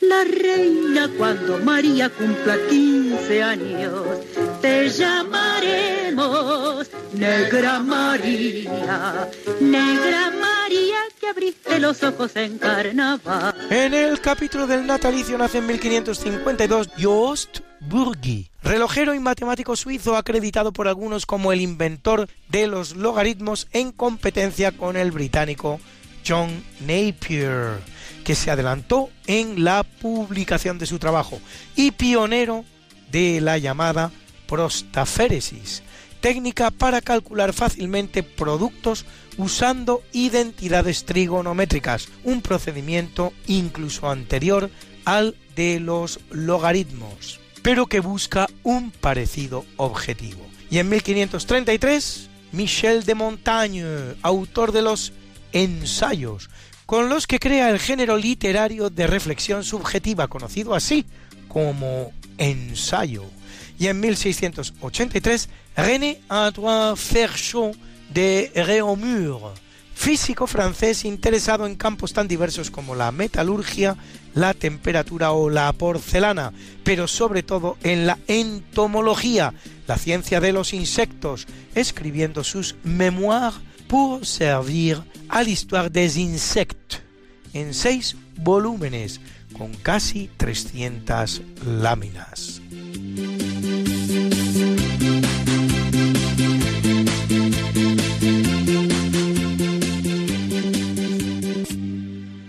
la reina cuando María cumpla 15 años. Te llamaremos Negra María, Negra María que abriste los ojos en carnaval. En el capítulo del natalicio nace en 1552 Joost Burgi, relojero y matemático suizo acreditado por algunos como el inventor de los logaritmos en competencia con el británico John Napier que se adelantó en la publicación de su trabajo y pionero de la llamada prostaféresis, técnica para calcular fácilmente productos usando identidades trigonométricas, un procedimiento incluso anterior al de los logaritmos, pero que busca un parecido objetivo. Y en 1533, Michel de Montaigne, autor de los ensayos, con los que crea el género literario de reflexión subjetiva, conocido así como ensayo. Y en 1683, René Antoine Ferchon de Réaumur, físico francés interesado en campos tan diversos como la metalurgia, la temperatura o la porcelana, pero sobre todo en la entomología, la ciencia de los insectos, escribiendo sus Memoires pour servir à l'histoire des insectes, en seis volúmenes, con casi 300 láminas.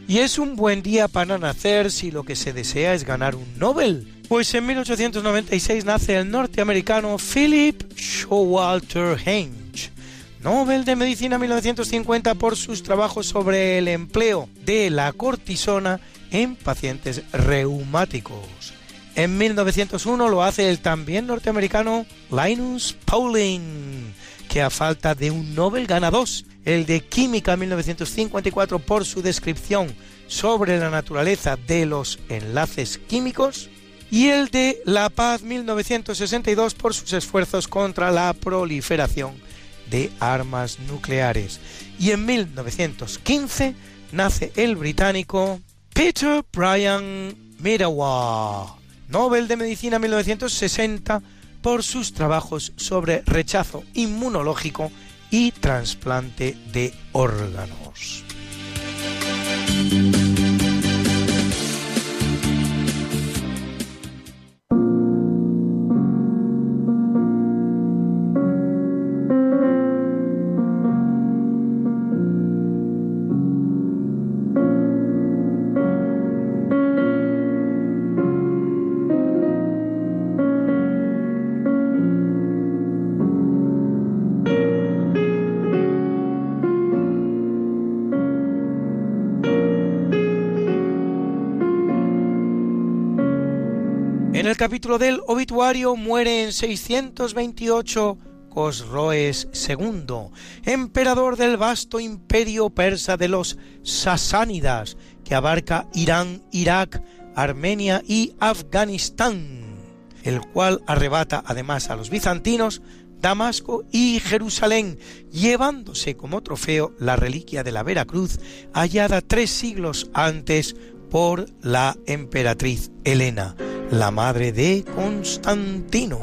Y es un buen día para nacer si lo que se desea es ganar un Nobel. Pues en 1896 nace el norteamericano Philip Showalter Henge, Nobel de Medicina 1950 por sus trabajos sobre el empleo de la cortisona en pacientes reumáticos. En 1901 lo hace el también norteamericano Linus Pauling, que a falta de un Nobel gana dos el de Química 1954 por su descripción sobre la naturaleza de los enlaces químicos y el de La Paz 1962 por sus esfuerzos contra la proliferación de armas nucleares. Y en 1915 nace el británico Peter Bryan Mirawa, Nobel de Medicina 1960 por sus trabajos sobre rechazo inmunológico y trasplante de órganos. Capítulo del obituario muere en 628 Cosroes II, emperador del vasto imperio persa de los Sasánidas, que abarca Irán, Irak, Armenia y Afganistán, el cual arrebata además a los bizantinos Damasco y Jerusalén, llevándose como trofeo la reliquia de la Veracruz hallada tres siglos antes por la emperatriz Helena la madre de Constantino.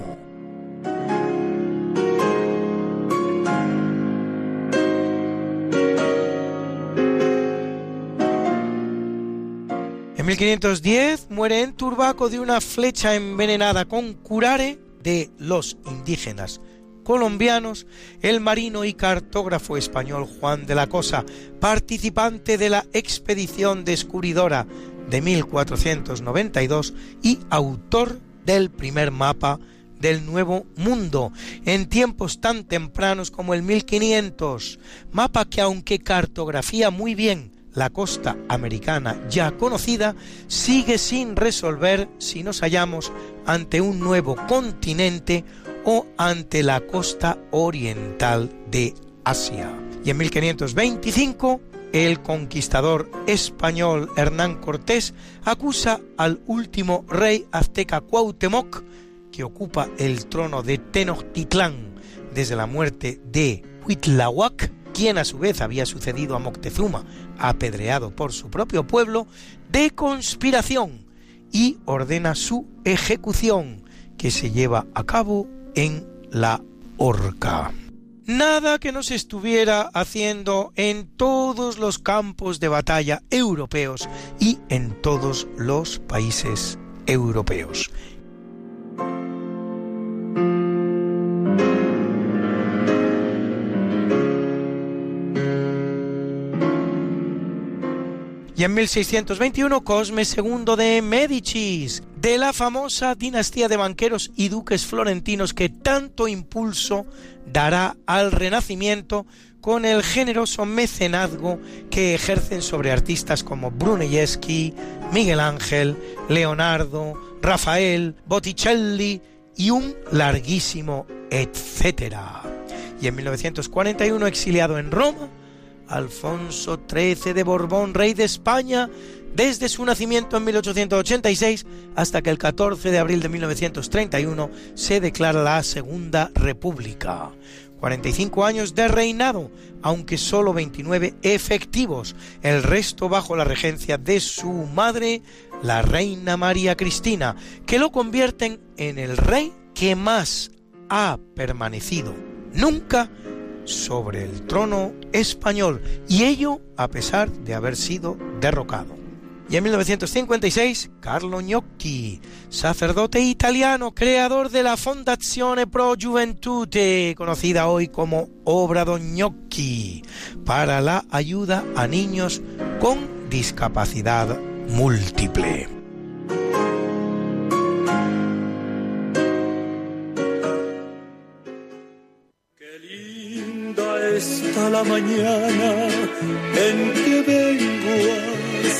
En 1510 muere en Turbaco de una flecha envenenada con curare de los indígenas colombianos el marino y cartógrafo español Juan de la Cosa, participante de la expedición descubridora de 1492 y autor del primer mapa del Nuevo Mundo en tiempos tan tempranos como el 1500, mapa que aunque cartografía muy bien la costa americana ya conocida, sigue sin resolver si nos hallamos ante un nuevo continente o ante la costa oriental de Asia. Y en 1525 el conquistador español Hernán Cortés acusa al último rey azteca Cuauhtémoc, que ocupa el trono de Tenochtitlán desde la muerte de Huitlahuac, quien a su vez había sucedido a Moctezuma, apedreado por su propio pueblo, de conspiración y ordena su ejecución, que se lleva a cabo en la horca nada que no se estuviera haciendo en todos los campos de batalla europeos y en todos los países europeos. Y en 1621 Cosme II de Médicis, de la famosa dinastía de banqueros y duques florentinos que tanto impulso dará al Renacimiento con el generoso mecenazgo que ejercen sobre artistas como Brunelleschi, Miguel Ángel, Leonardo, Rafael, Botticelli y un larguísimo etcétera. Y en 1941 exiliado en Roma, Alfonso XIII de Borbón, rey de España, desde su nacimiento en 1886 hasta que el 14 de abril de 1931 se declara la Segunda República. 45 años de reinado, aunque solo 29 efectivos, el resto bajo la regencia de su madre, la reina María Cristina, que lo convierten en el rey que más ha permanecido nunca sobre el trono español, y ello a pesar de haber sido derrocado. Y en 1956, Carlo Gnocchi, sacerdote italiano, creador de la Fondazione Pro Juventude, conocida hoy como Obrado Gnocchi, para la ayuda a niños con discapacidad múltiple. Qué linda está la mañana en que vengo a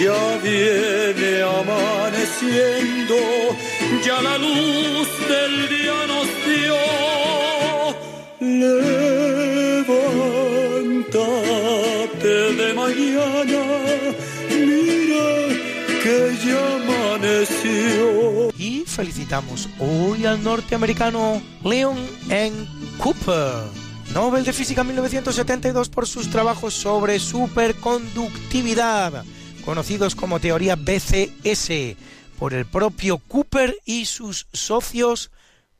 ya viene amaneciendo, ya la luz del día nos dio. Levántate de mañana, mira que ya amaneció. Y felicitamos hoy al norteamericano Leon N. Cooper. Nobel de Física 1972 por sus trabajos sobre superconductividad conocidos como teoría BCS, por el propio Cooper y sus socios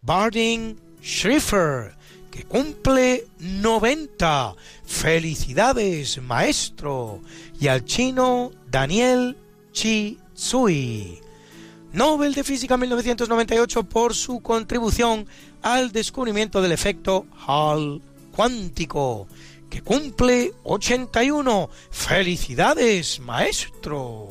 Barding Schrieffer, que cumple 90. Felicidades, maestro. Y al chino Daniel Chi Tsui. Nobel de Física 1998 por su contribución al descubrimiento del efecto Hall cuántico que cumple 81. ¡Felicidades, maestro!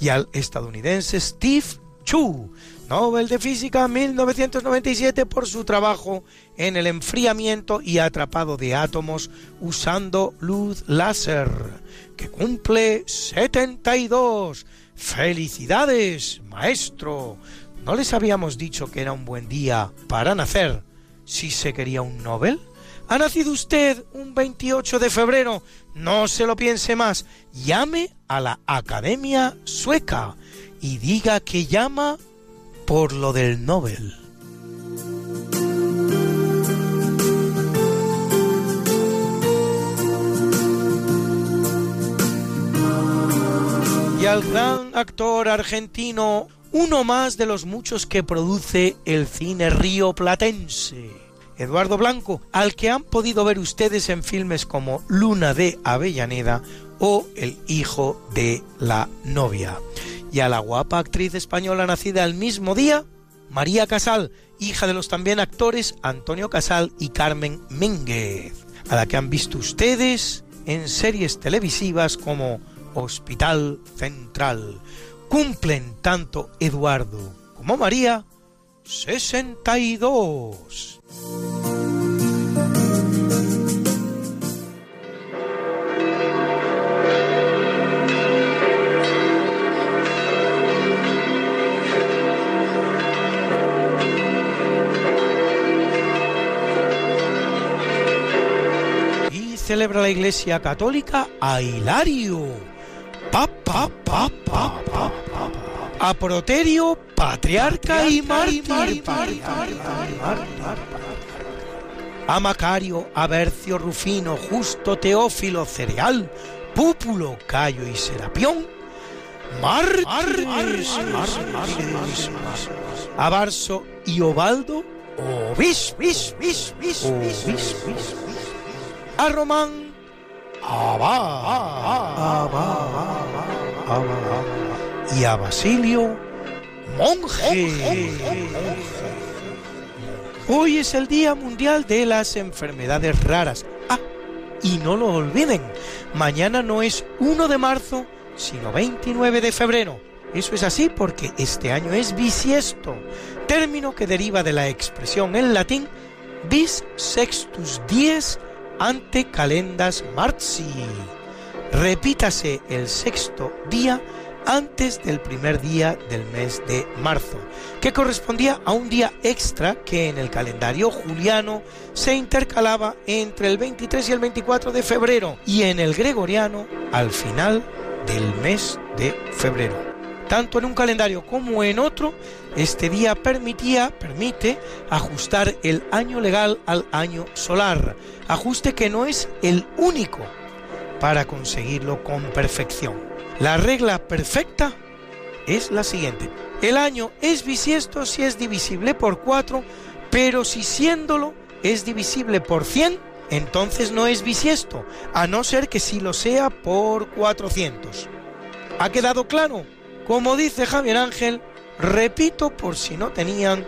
Y al estadounidense Steve Chu, Nobel de Física 1997 por su trabajo en el enfriamiento y atrapado de átomos usando luz láser, que cumple 72. ¡Felicidades, maestro! ¿No les habíamos dicho que era un buen día para nacer si se quería un Nobel? ¿Ha nacido usted un 28 de febrero? No se lo piense más. Llame a la Academia Sueca y diga que llama por lo del Nobel. Y al gran actor argentino, uno más de los muchos que produce el cine río platense Eduardo Blanco, al que han podido ver ustedes en filmes como Luna de Avellaneda o El hijo de la novia. Y a la guapa actriz española nacida el mismo día, María Casal, hija de los también actores Antonio Casal y Carmen Mínguez, a la que han visto ustedes en series televisivas como Hospital Central. Cumplen tanto Eduardo como María 62. Y celebra la Iglesia Católica a Hilario. Pa, pa, pa, pa, pa, a Proterio, patriarca y mártir. A Macario, a Bercio Rufino, Justo Teófilo, Cereal, Púpulo, Cayo y Serapión. Mártires, a Barso y Obaldo, obis, bis, bis, bis, bis, a Román, y a Basilio, monje. Hoy es el Día Mundial de las Enfermedades Raras. Ah, y no lo olviden, mañana no es 1 de marzo, sino 29 de febrero. Eso es así porque este año es bisiesto, término que deriva de la expresión en latín bis sextus dies ante calendas marzi. Repítase el sexto día antes del primer día del mes de marzo, que correspondía a un día extra que en el calendario juliano se intercalaba entre el 23 y el 24 de febrero y en el gregoriano al final del mes de febrero. Tanto en un calendario como en otro, este día permitía, permite ajustar el año legal al año solar, ajuste que no es el único para conseguirlo con perfección. La regla perfecta es la siguiente. El año es bisiesto si es divisible por 4, pero si siéndolo es divisible por 100, entonces no es bisiesto, a no ser que sí lo sea por 400. ¿Ha quedado claro? Como dice Javier Ángel, repito por si no tenían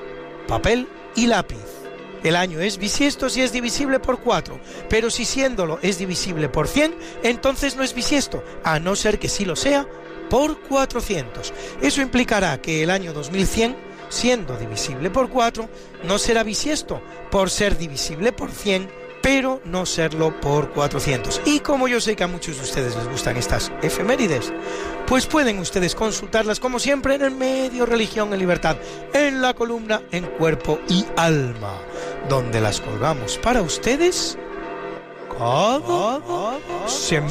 papel y lápiz. El año es bisiesto si es divisible por 4, pero si siéndolo es divisible por 100, entonces no es bisiesto, a no ser que sí lo sea, por 400. Eso implicará que el año 2100, siendo divisible por 4, no será bisiesto, por ser divisible por 100, pero no serlo por 400. Y como yo sé que a muchos de ustedes les gustan estas efemérides, pues pueden ustedes consultarlas como siempre en el medio Religión en Libertad, en la columna En Cuerpo y Alma, donde las colgamos para ustedes cada semana.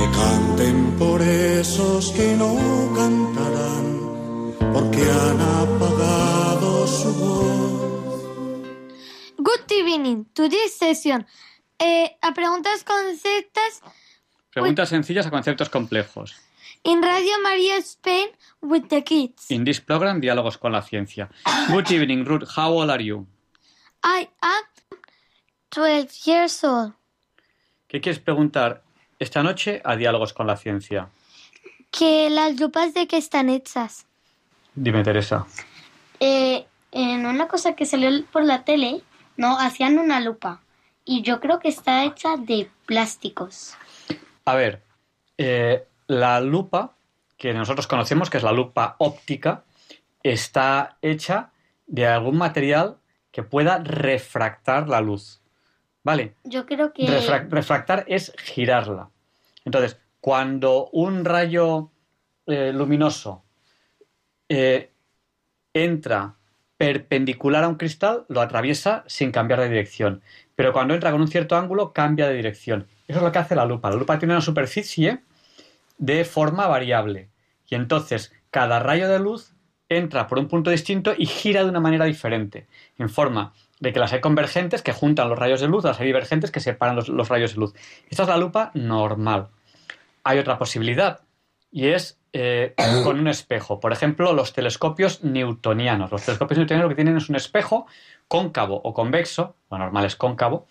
Que canten por esos que no cantarán, porque han apagado su voz. Good evening. Today's session. Eh, a preguntas conceptas Preguntas sencillas a conceptos complejos. in Radio Maria Spain with the kids. In this program, Diálogos con la Ciencia. Good evening, Ruth. How old are you? I am 12 years old. ¿Qué quieres preguntar esta noche a Diálogos con la Ciencia? Que las lupas de qué están hechas. Dime, Teresa. Eh, en una cosa que salió por la tele, no, hacían una lupa. Y yo creo que está hecha de plásticos. A ver, eh, la lupa que nosotros conocemos, que es la lupa óptica, está hecha de algún material que pueda refractar la luz. ¿Vale? Yo creo que... Refra- refractar es girarla. Entonces, cuando un rayo eh, luminoso eh, entra perpendicular a un cristal, lo atraviesa sin cambiar de dirección. Pero cuando entra con un cierto ángulo, cambia de dirección. Eso es lo que hace la lupa. La lupa tiene una superficie de forma variable. Y entonces, cada rayo de luz entra por un punto distinto y gira de una manera diferente. En forma de que las hay convergentes que juntan los rayos de luz, las hay divergentes que separan los, los rayos de luz. Esta es la lupa normal. Hay otra posibilidad y es eh, con un espejo. Por ejemplo, los telescopios newtonianos. Los telescopios newtonianos lo que tienen es un espejo cóncavo o convexo, lo normal es cóncavo,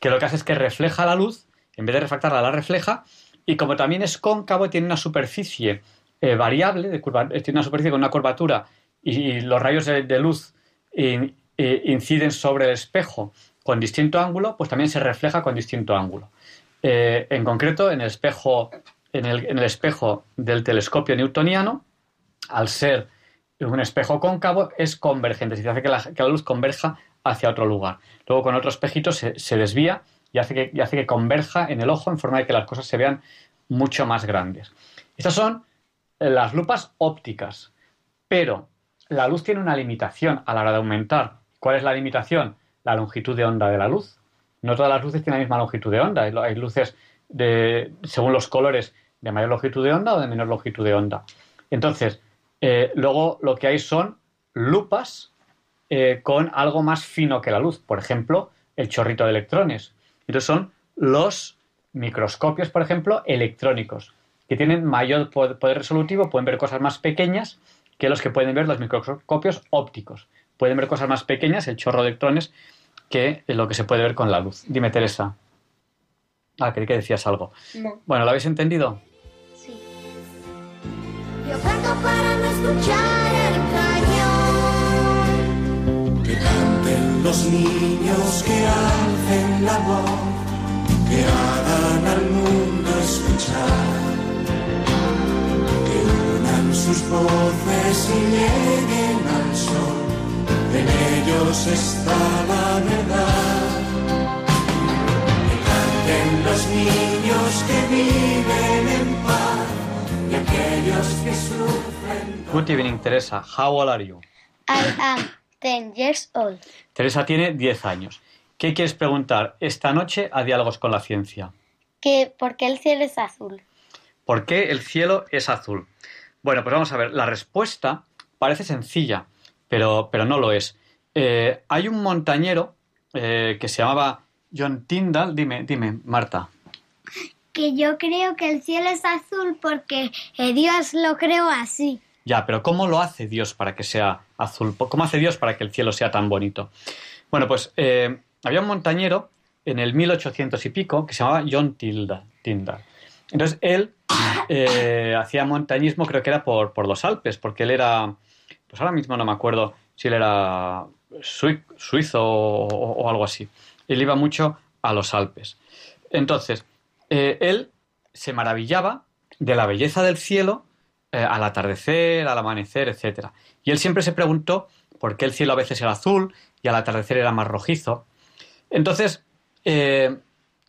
que lo que hace es que refleja la luz, en vez de refractarla, la refleja, y como también es cóncavo, tiene una superficie eh, variable, de curva- eh, tiene una superficie con una curvatura, y, los rayos de, luz eh, inciden sobre el espejo con distinto ángulo, pues también se refleja con distinto ángulo. Eh, en concreto, en el espejo, en el, espejo del telescopio newtoniano, al ser un espejo cóncavo, es convergente, es decir, hace que la, luz converja hacia otro lugar. Luego con otro espejito se, desvía y hace, que, y hace que converja en el ojo en forma de que las cosas se vean mucho más grandes. Estas son las lupas ópticas, pero la luz tiene una limitación a la hora de aumentar. ¿Cuál es la limitación? La longitud de onda de la luz. No todas las luces tienen la misma longitud de onda. Hay luces de, según los colores de mayor longitud de onda o de menor longitud de onda. Entonces, eh, luego lo que hay son lupas eh, con algo más fino que la luz. Por ejemplo, el chorrito de electrones. Entonces son los microscopios, por ejemplo, electrónicos, que tienen mayor poder resolutivo, pueden ver cosas más pequeñas que los que pueden ver los microscopios ópticos. Pueden ver cosas más pequeñas, el chorro de electrones, que lo que se puede ver con la luz. Dime, Teresa. Ah, creí que decías algo. Bueno, ¿lo habéis entendido? Sí. Yo canto para no escuchar el cañón. Que canten los niños, que alcen la voz, que hagan al mundo escuchar. Que unan sus voces y lleguen al sol. Ellos está la verdad los niños que viven en paz y aquellos que sufren. Good evening, Teresa. How old are you? I am 10 years old. Teresa tiene 10 años. ¿Qué quieres preguntar esta noche a Diálogos con la Ciencia? Que, ¿Por qué el cielo es azul? ¿Por qué el cielo es azul? Bueno, pues vamos a ver. La respuesta parece sencilla, pero, pero no lo es. Eh, hay un montañero eh, que se llamaba John Tyndall, dime, dime, Marta. Que yo creo que el cielo es azul porque eh, Dios lo creó así. Ya, pero ¿cómo lo hace Dios para que sea azul? ¿Cómo hace Dios para que el cielo sea tan bonito? Bueno, pues eh, había un montañero en el 1800 y pico que se llamaba John Tyndall. Entonces él eh, hacía montañismo, creo que era por, por, los Alpes, porque él era, pues ahora mismo no me acuerdo si él era suizo o algo así él iba mucho a los Alpes. Entonces, eh, él se maravillaba de la belleza del cielo eh, al atardecer, al amanecer, etc. Y él siempre se preguntó por qué el cielo a veces era azul y al atardecer era más rojizo. Entonces, eh,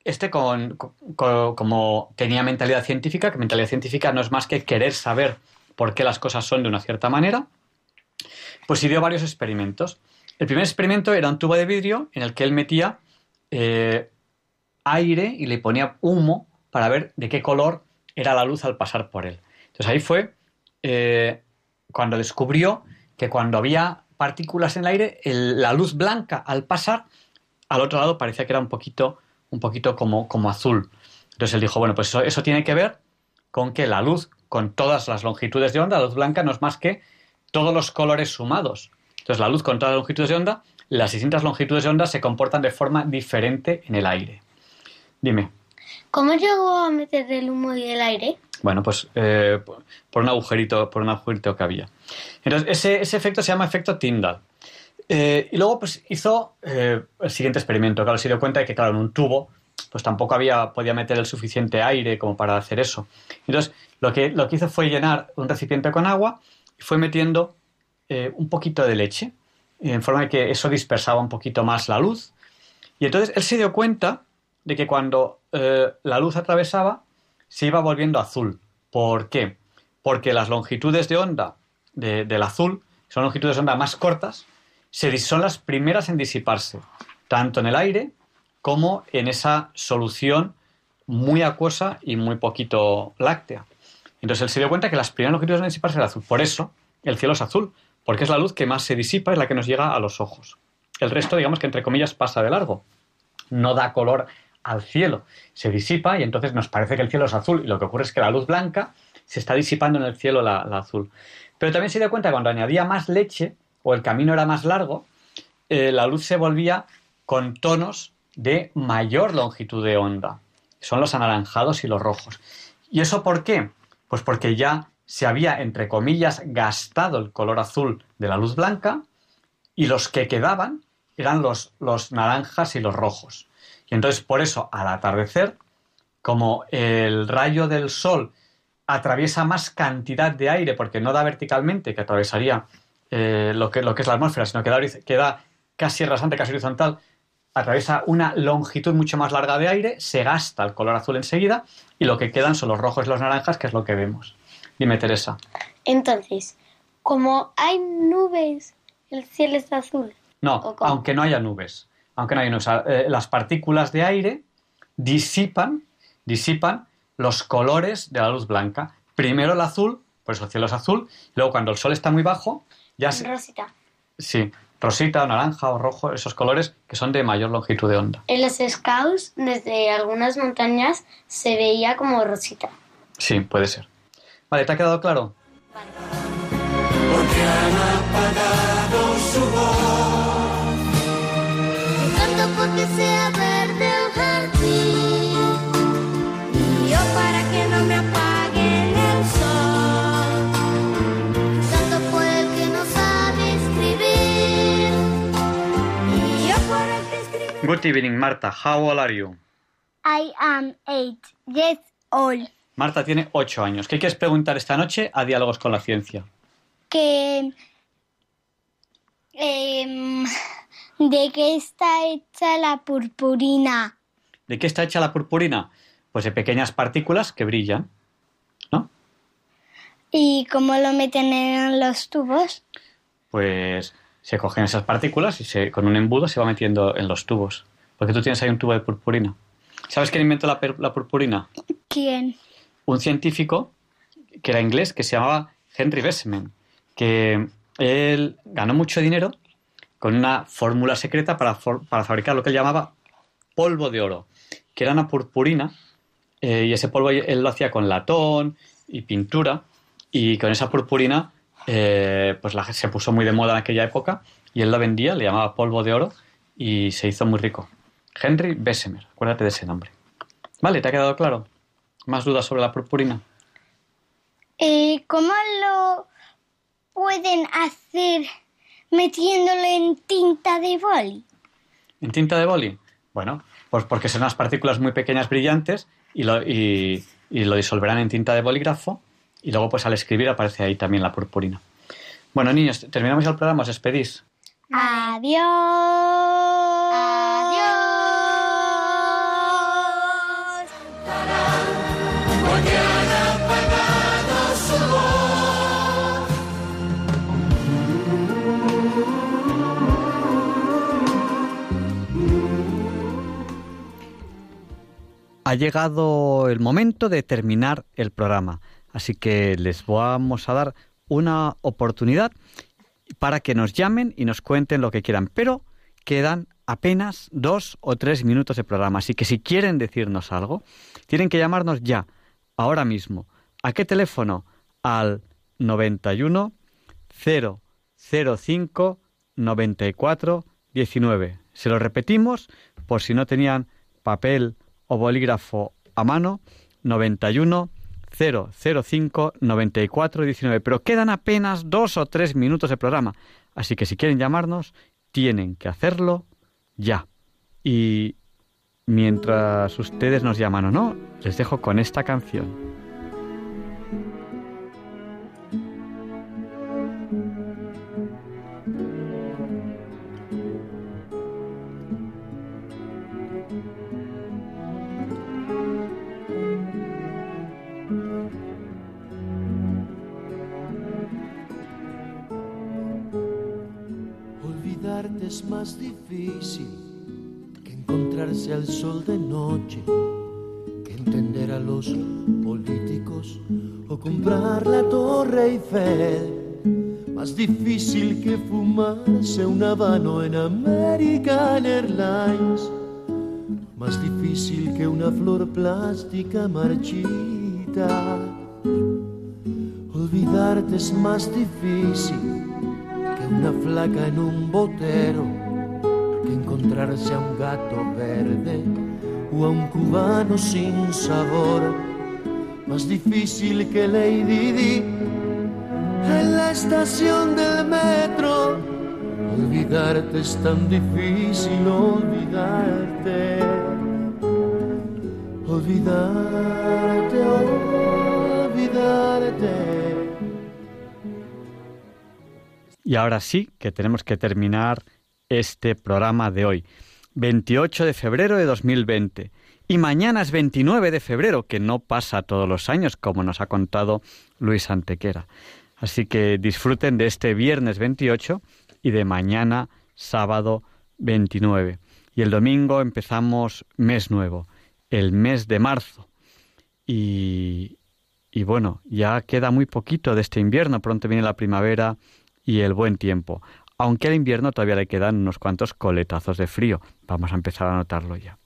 este con, como tenía mentalidad científica, que mentalidad científica no es más que querer saber por qué las cosas son de una cierta manera, pues dio varios experimentos. El primer experimento era un tubo de vidrio en el que él metía eh, aire y le ponía humo para ver de qué color era la luz al pasar por él. Entonces ahí fue eh, cuando descubrió que cuando había partículas en el aire, la luz blanca al pasar al otro lado parecía que era un poquito, un poquito como, como azul. Entonces él dijo, bueno, pues eso, eso tiene que ver con que la luz, con todas las longitudes de onda, la luz blanca no es más que todos los colores sumados. Entonces la luz con todas las longitudes de onda las distintas longitudes de onda se comportan de forma diferente en el aire. Dime. ¿Cómo llegó a meter el humo y el aire? Bueno, pues eh, por un agujerito, por un agujerito que había. Entonces, ese, efecto se llama efecto Tyndall. Eh, y luego, pues, hizo eh, el siguiente experimento. Claro, se dio cuenta de que, claro, en un tubo, pues tampoco había, podía meter el suficiente aire como para hacer eso. Entonces, lo que, lo que hizo fue llenar un recipiente con agua y fue metiendo un poquito de leche en forma de que eso dispersaba un poquito más la luz. Y entonces él se dio cuenta de que cuando eh, la luz atravesaba, se iba volviendo azul. ¿Por qué? Porque las longitudes de onda del azul son longitudes de onda más cortas, se, son las primeras en disiparse, tanto en el aire como en esa solución muy acuosa y muy poquito láctea. Entonces él se dio cuenta que las primeras longitudes en disiparse era azul. Por eso el cielo es azul, porque es la luz que más se disipa, es la que nos llega a los ojos. El resto, digamos que entre comillas, pasa de largo. No da color al cielo. Se disipa y entonces nos parece que el cielo es azul y lo que ocurre es que la luz blanca se está disipando en el cielo la, azul. Pero también se dio cuenta que cuando añadía más leche o el camino era más largo, eh, la luz se volvía con tonos de mayor longitud de onda. Son los anaranjados y los rojos. ¿Y eso por qué? Pues porque ya se había, entre comillas, gastado el color azul de la luz blanca y los que quedaban eran los, los naranjas y los rojos. Y entonces por eso al atardecer, como el rayo del sol atraviesa más cantidad de aire porque no da verticalmente, que atravesaría eh, lo, que, lo que es la atmósfera, sino que da, queda casi rasante, casi horizontal, atraviesa una longitud mucho más larga de aire, se gasta el color azul enseguida y lo que quedan son los rojos y los naranjas, que es lo que vemos. Dime, Teresa. Entonces, como hay nubes, el cielo es azul. No, aunque no haya nubes. Aunque no haya nubes. Eh, las partículas de aire disipan, disipan los colores de la luz blanca. Primero el azul, por eso el cielo es azul. Luego cuando el sol está muy bajo, ya se... Rosita. Sí, rosita, naranja o rojo, esos colores que son de mayor longitud de onda. En los scouts, desde algunas montañas, se veía como rosita. Sí, puede ser. Vale, ¿te ha quedado claro? Porque han apagado su voz. Canto porque sea verde el jardín. Y yo para que no me apaguen el sol. Canto por el que no sabe escribir. Y yo por el que escribe. Good evening, Marta. How old are you? I am eight years old. Marta tiene ocho años. ¿Qué quieres preguntar esta noche a Diálogos con la Ciencia? Que. em, ¿De qué está hecha la purpurina? ¿De qué está hecha la purpurina? Pues de pequeñas partículas que brillan. ¿Y cómo lo meten en los tubos? Pues se cogen esas partículas y se, con un embudo se va metiendo en los tubos. Porque tú tienes ahí un tubo de purpurina. ¿Sabes quién inventó la purpurina? ¿Quién? Un científico que era inglés que se llamaba Henry Bessemer, que él ganó mucho dinero con una fórmula secreta para, para fabricar lo que él llamaba polvo de oro, que era una purpurina, eh, y ese polvo él lo hacía con latón y pintura, y con esa purpurina eh, pues la, se puso muy de moda en aquella época, y él la vendía, le llamaba polvo de oro, y se hizo muy rico. Henry Bessemer, acuérdate de ese nombre. Vale, ¿te ha quedado claro? ¿Más dudas sobre la purpurina? Eh, ¿Cómo lo pueden hacer metiéndolo en tinta de boli? ¿En tinta de boli? Bueno, pues porque son unas partículas muy pequeñas brillantes y lo, y- y lo disolverán en tinta de bolígrafo y luego pues al escribir aparece ahí también la purpurina. Bueno, niños, terminamos el programa, os despedís. Adiós. Ha llegado el momento de terminar el programa, así que les vamos a dar una oportunidad para que nos llamen y nos cuenten lo que quieran, pero quedan apenas dos o tres minutos de programa, así que si quieren decirnos algo, tienen que llamarnos ya, ahora mismo. ¿A qué teléfono? Al 91 005 94 19. Se lo repetimos por si no tenían papel o bolígrafo a mano. 91 005 94 19. Pero quedan apenas dos o tres minutos de programa. Así que si quieren llamarnos, tienen que hacerlo ya. Y mientras ustedes nos llaman o no, les dejo con esta canción. Comprar la Torre Eiffel. Más difícil que fumarse un habano en American Airlines. Más difícil que una flor plástica marchita. Olvidarte es más difícil que una flaca en un botero, que encontrarse a un gato verde o a un cubano sin sabor. Más difícil que Lady Di en la estación del metro. Olvidarte es tan difícil, olvidarte. Olvidarte, olvidarte. Y ahora sí que tenemos que terminar este programa de hoy. 28 de febrero de 2020. Y mañana es 29 de febrero, que no pasa todos los años, como nos ha contado Luis Antequera. Así que disfruten de este viernes 28 y de mañana sábado 29. Y el domingo empezamos mes nuevo, el mes de marzo. Y, bueno, ya queda muy poquito de este invierno, pronto viene la primavera y el buen tiempo. Aunque al invierno todavía le quedan unos cuantos coletazos de frío. Vamos a empezar a notarlo ya.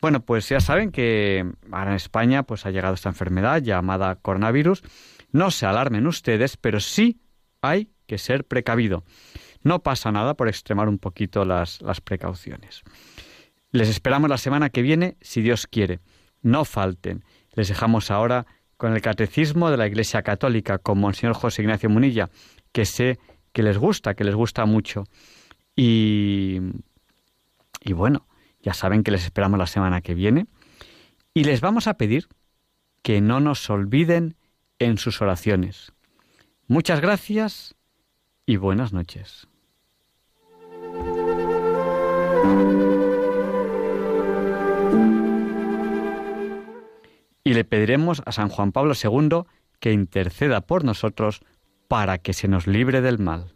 Bueno, pues ya saben que ahora en España pues ha llegado esta enfermedad llamada coronavirus. No se alarmen ustedes, pero sí hay que ser precavido. No pasa nada por extremar un poquito las, las precauciones. Les esperamos la semana que viene, si Dios quiere. No falten. Les dejamos ahora con el Catecismo de la Iglesia Católica con Monseñor José Ignacio Munilla, que sé que les gusta, que les gusta mucho. Y, y bueno, ya saben que les esperamos la semana que viene. Y les vamos a pedir que no nos olviden en sus oraciones. Muchas gracias y buenas noches. Y le pediremos a San Juan Pablo II que interceda por nosotros para que se nos libre del mal.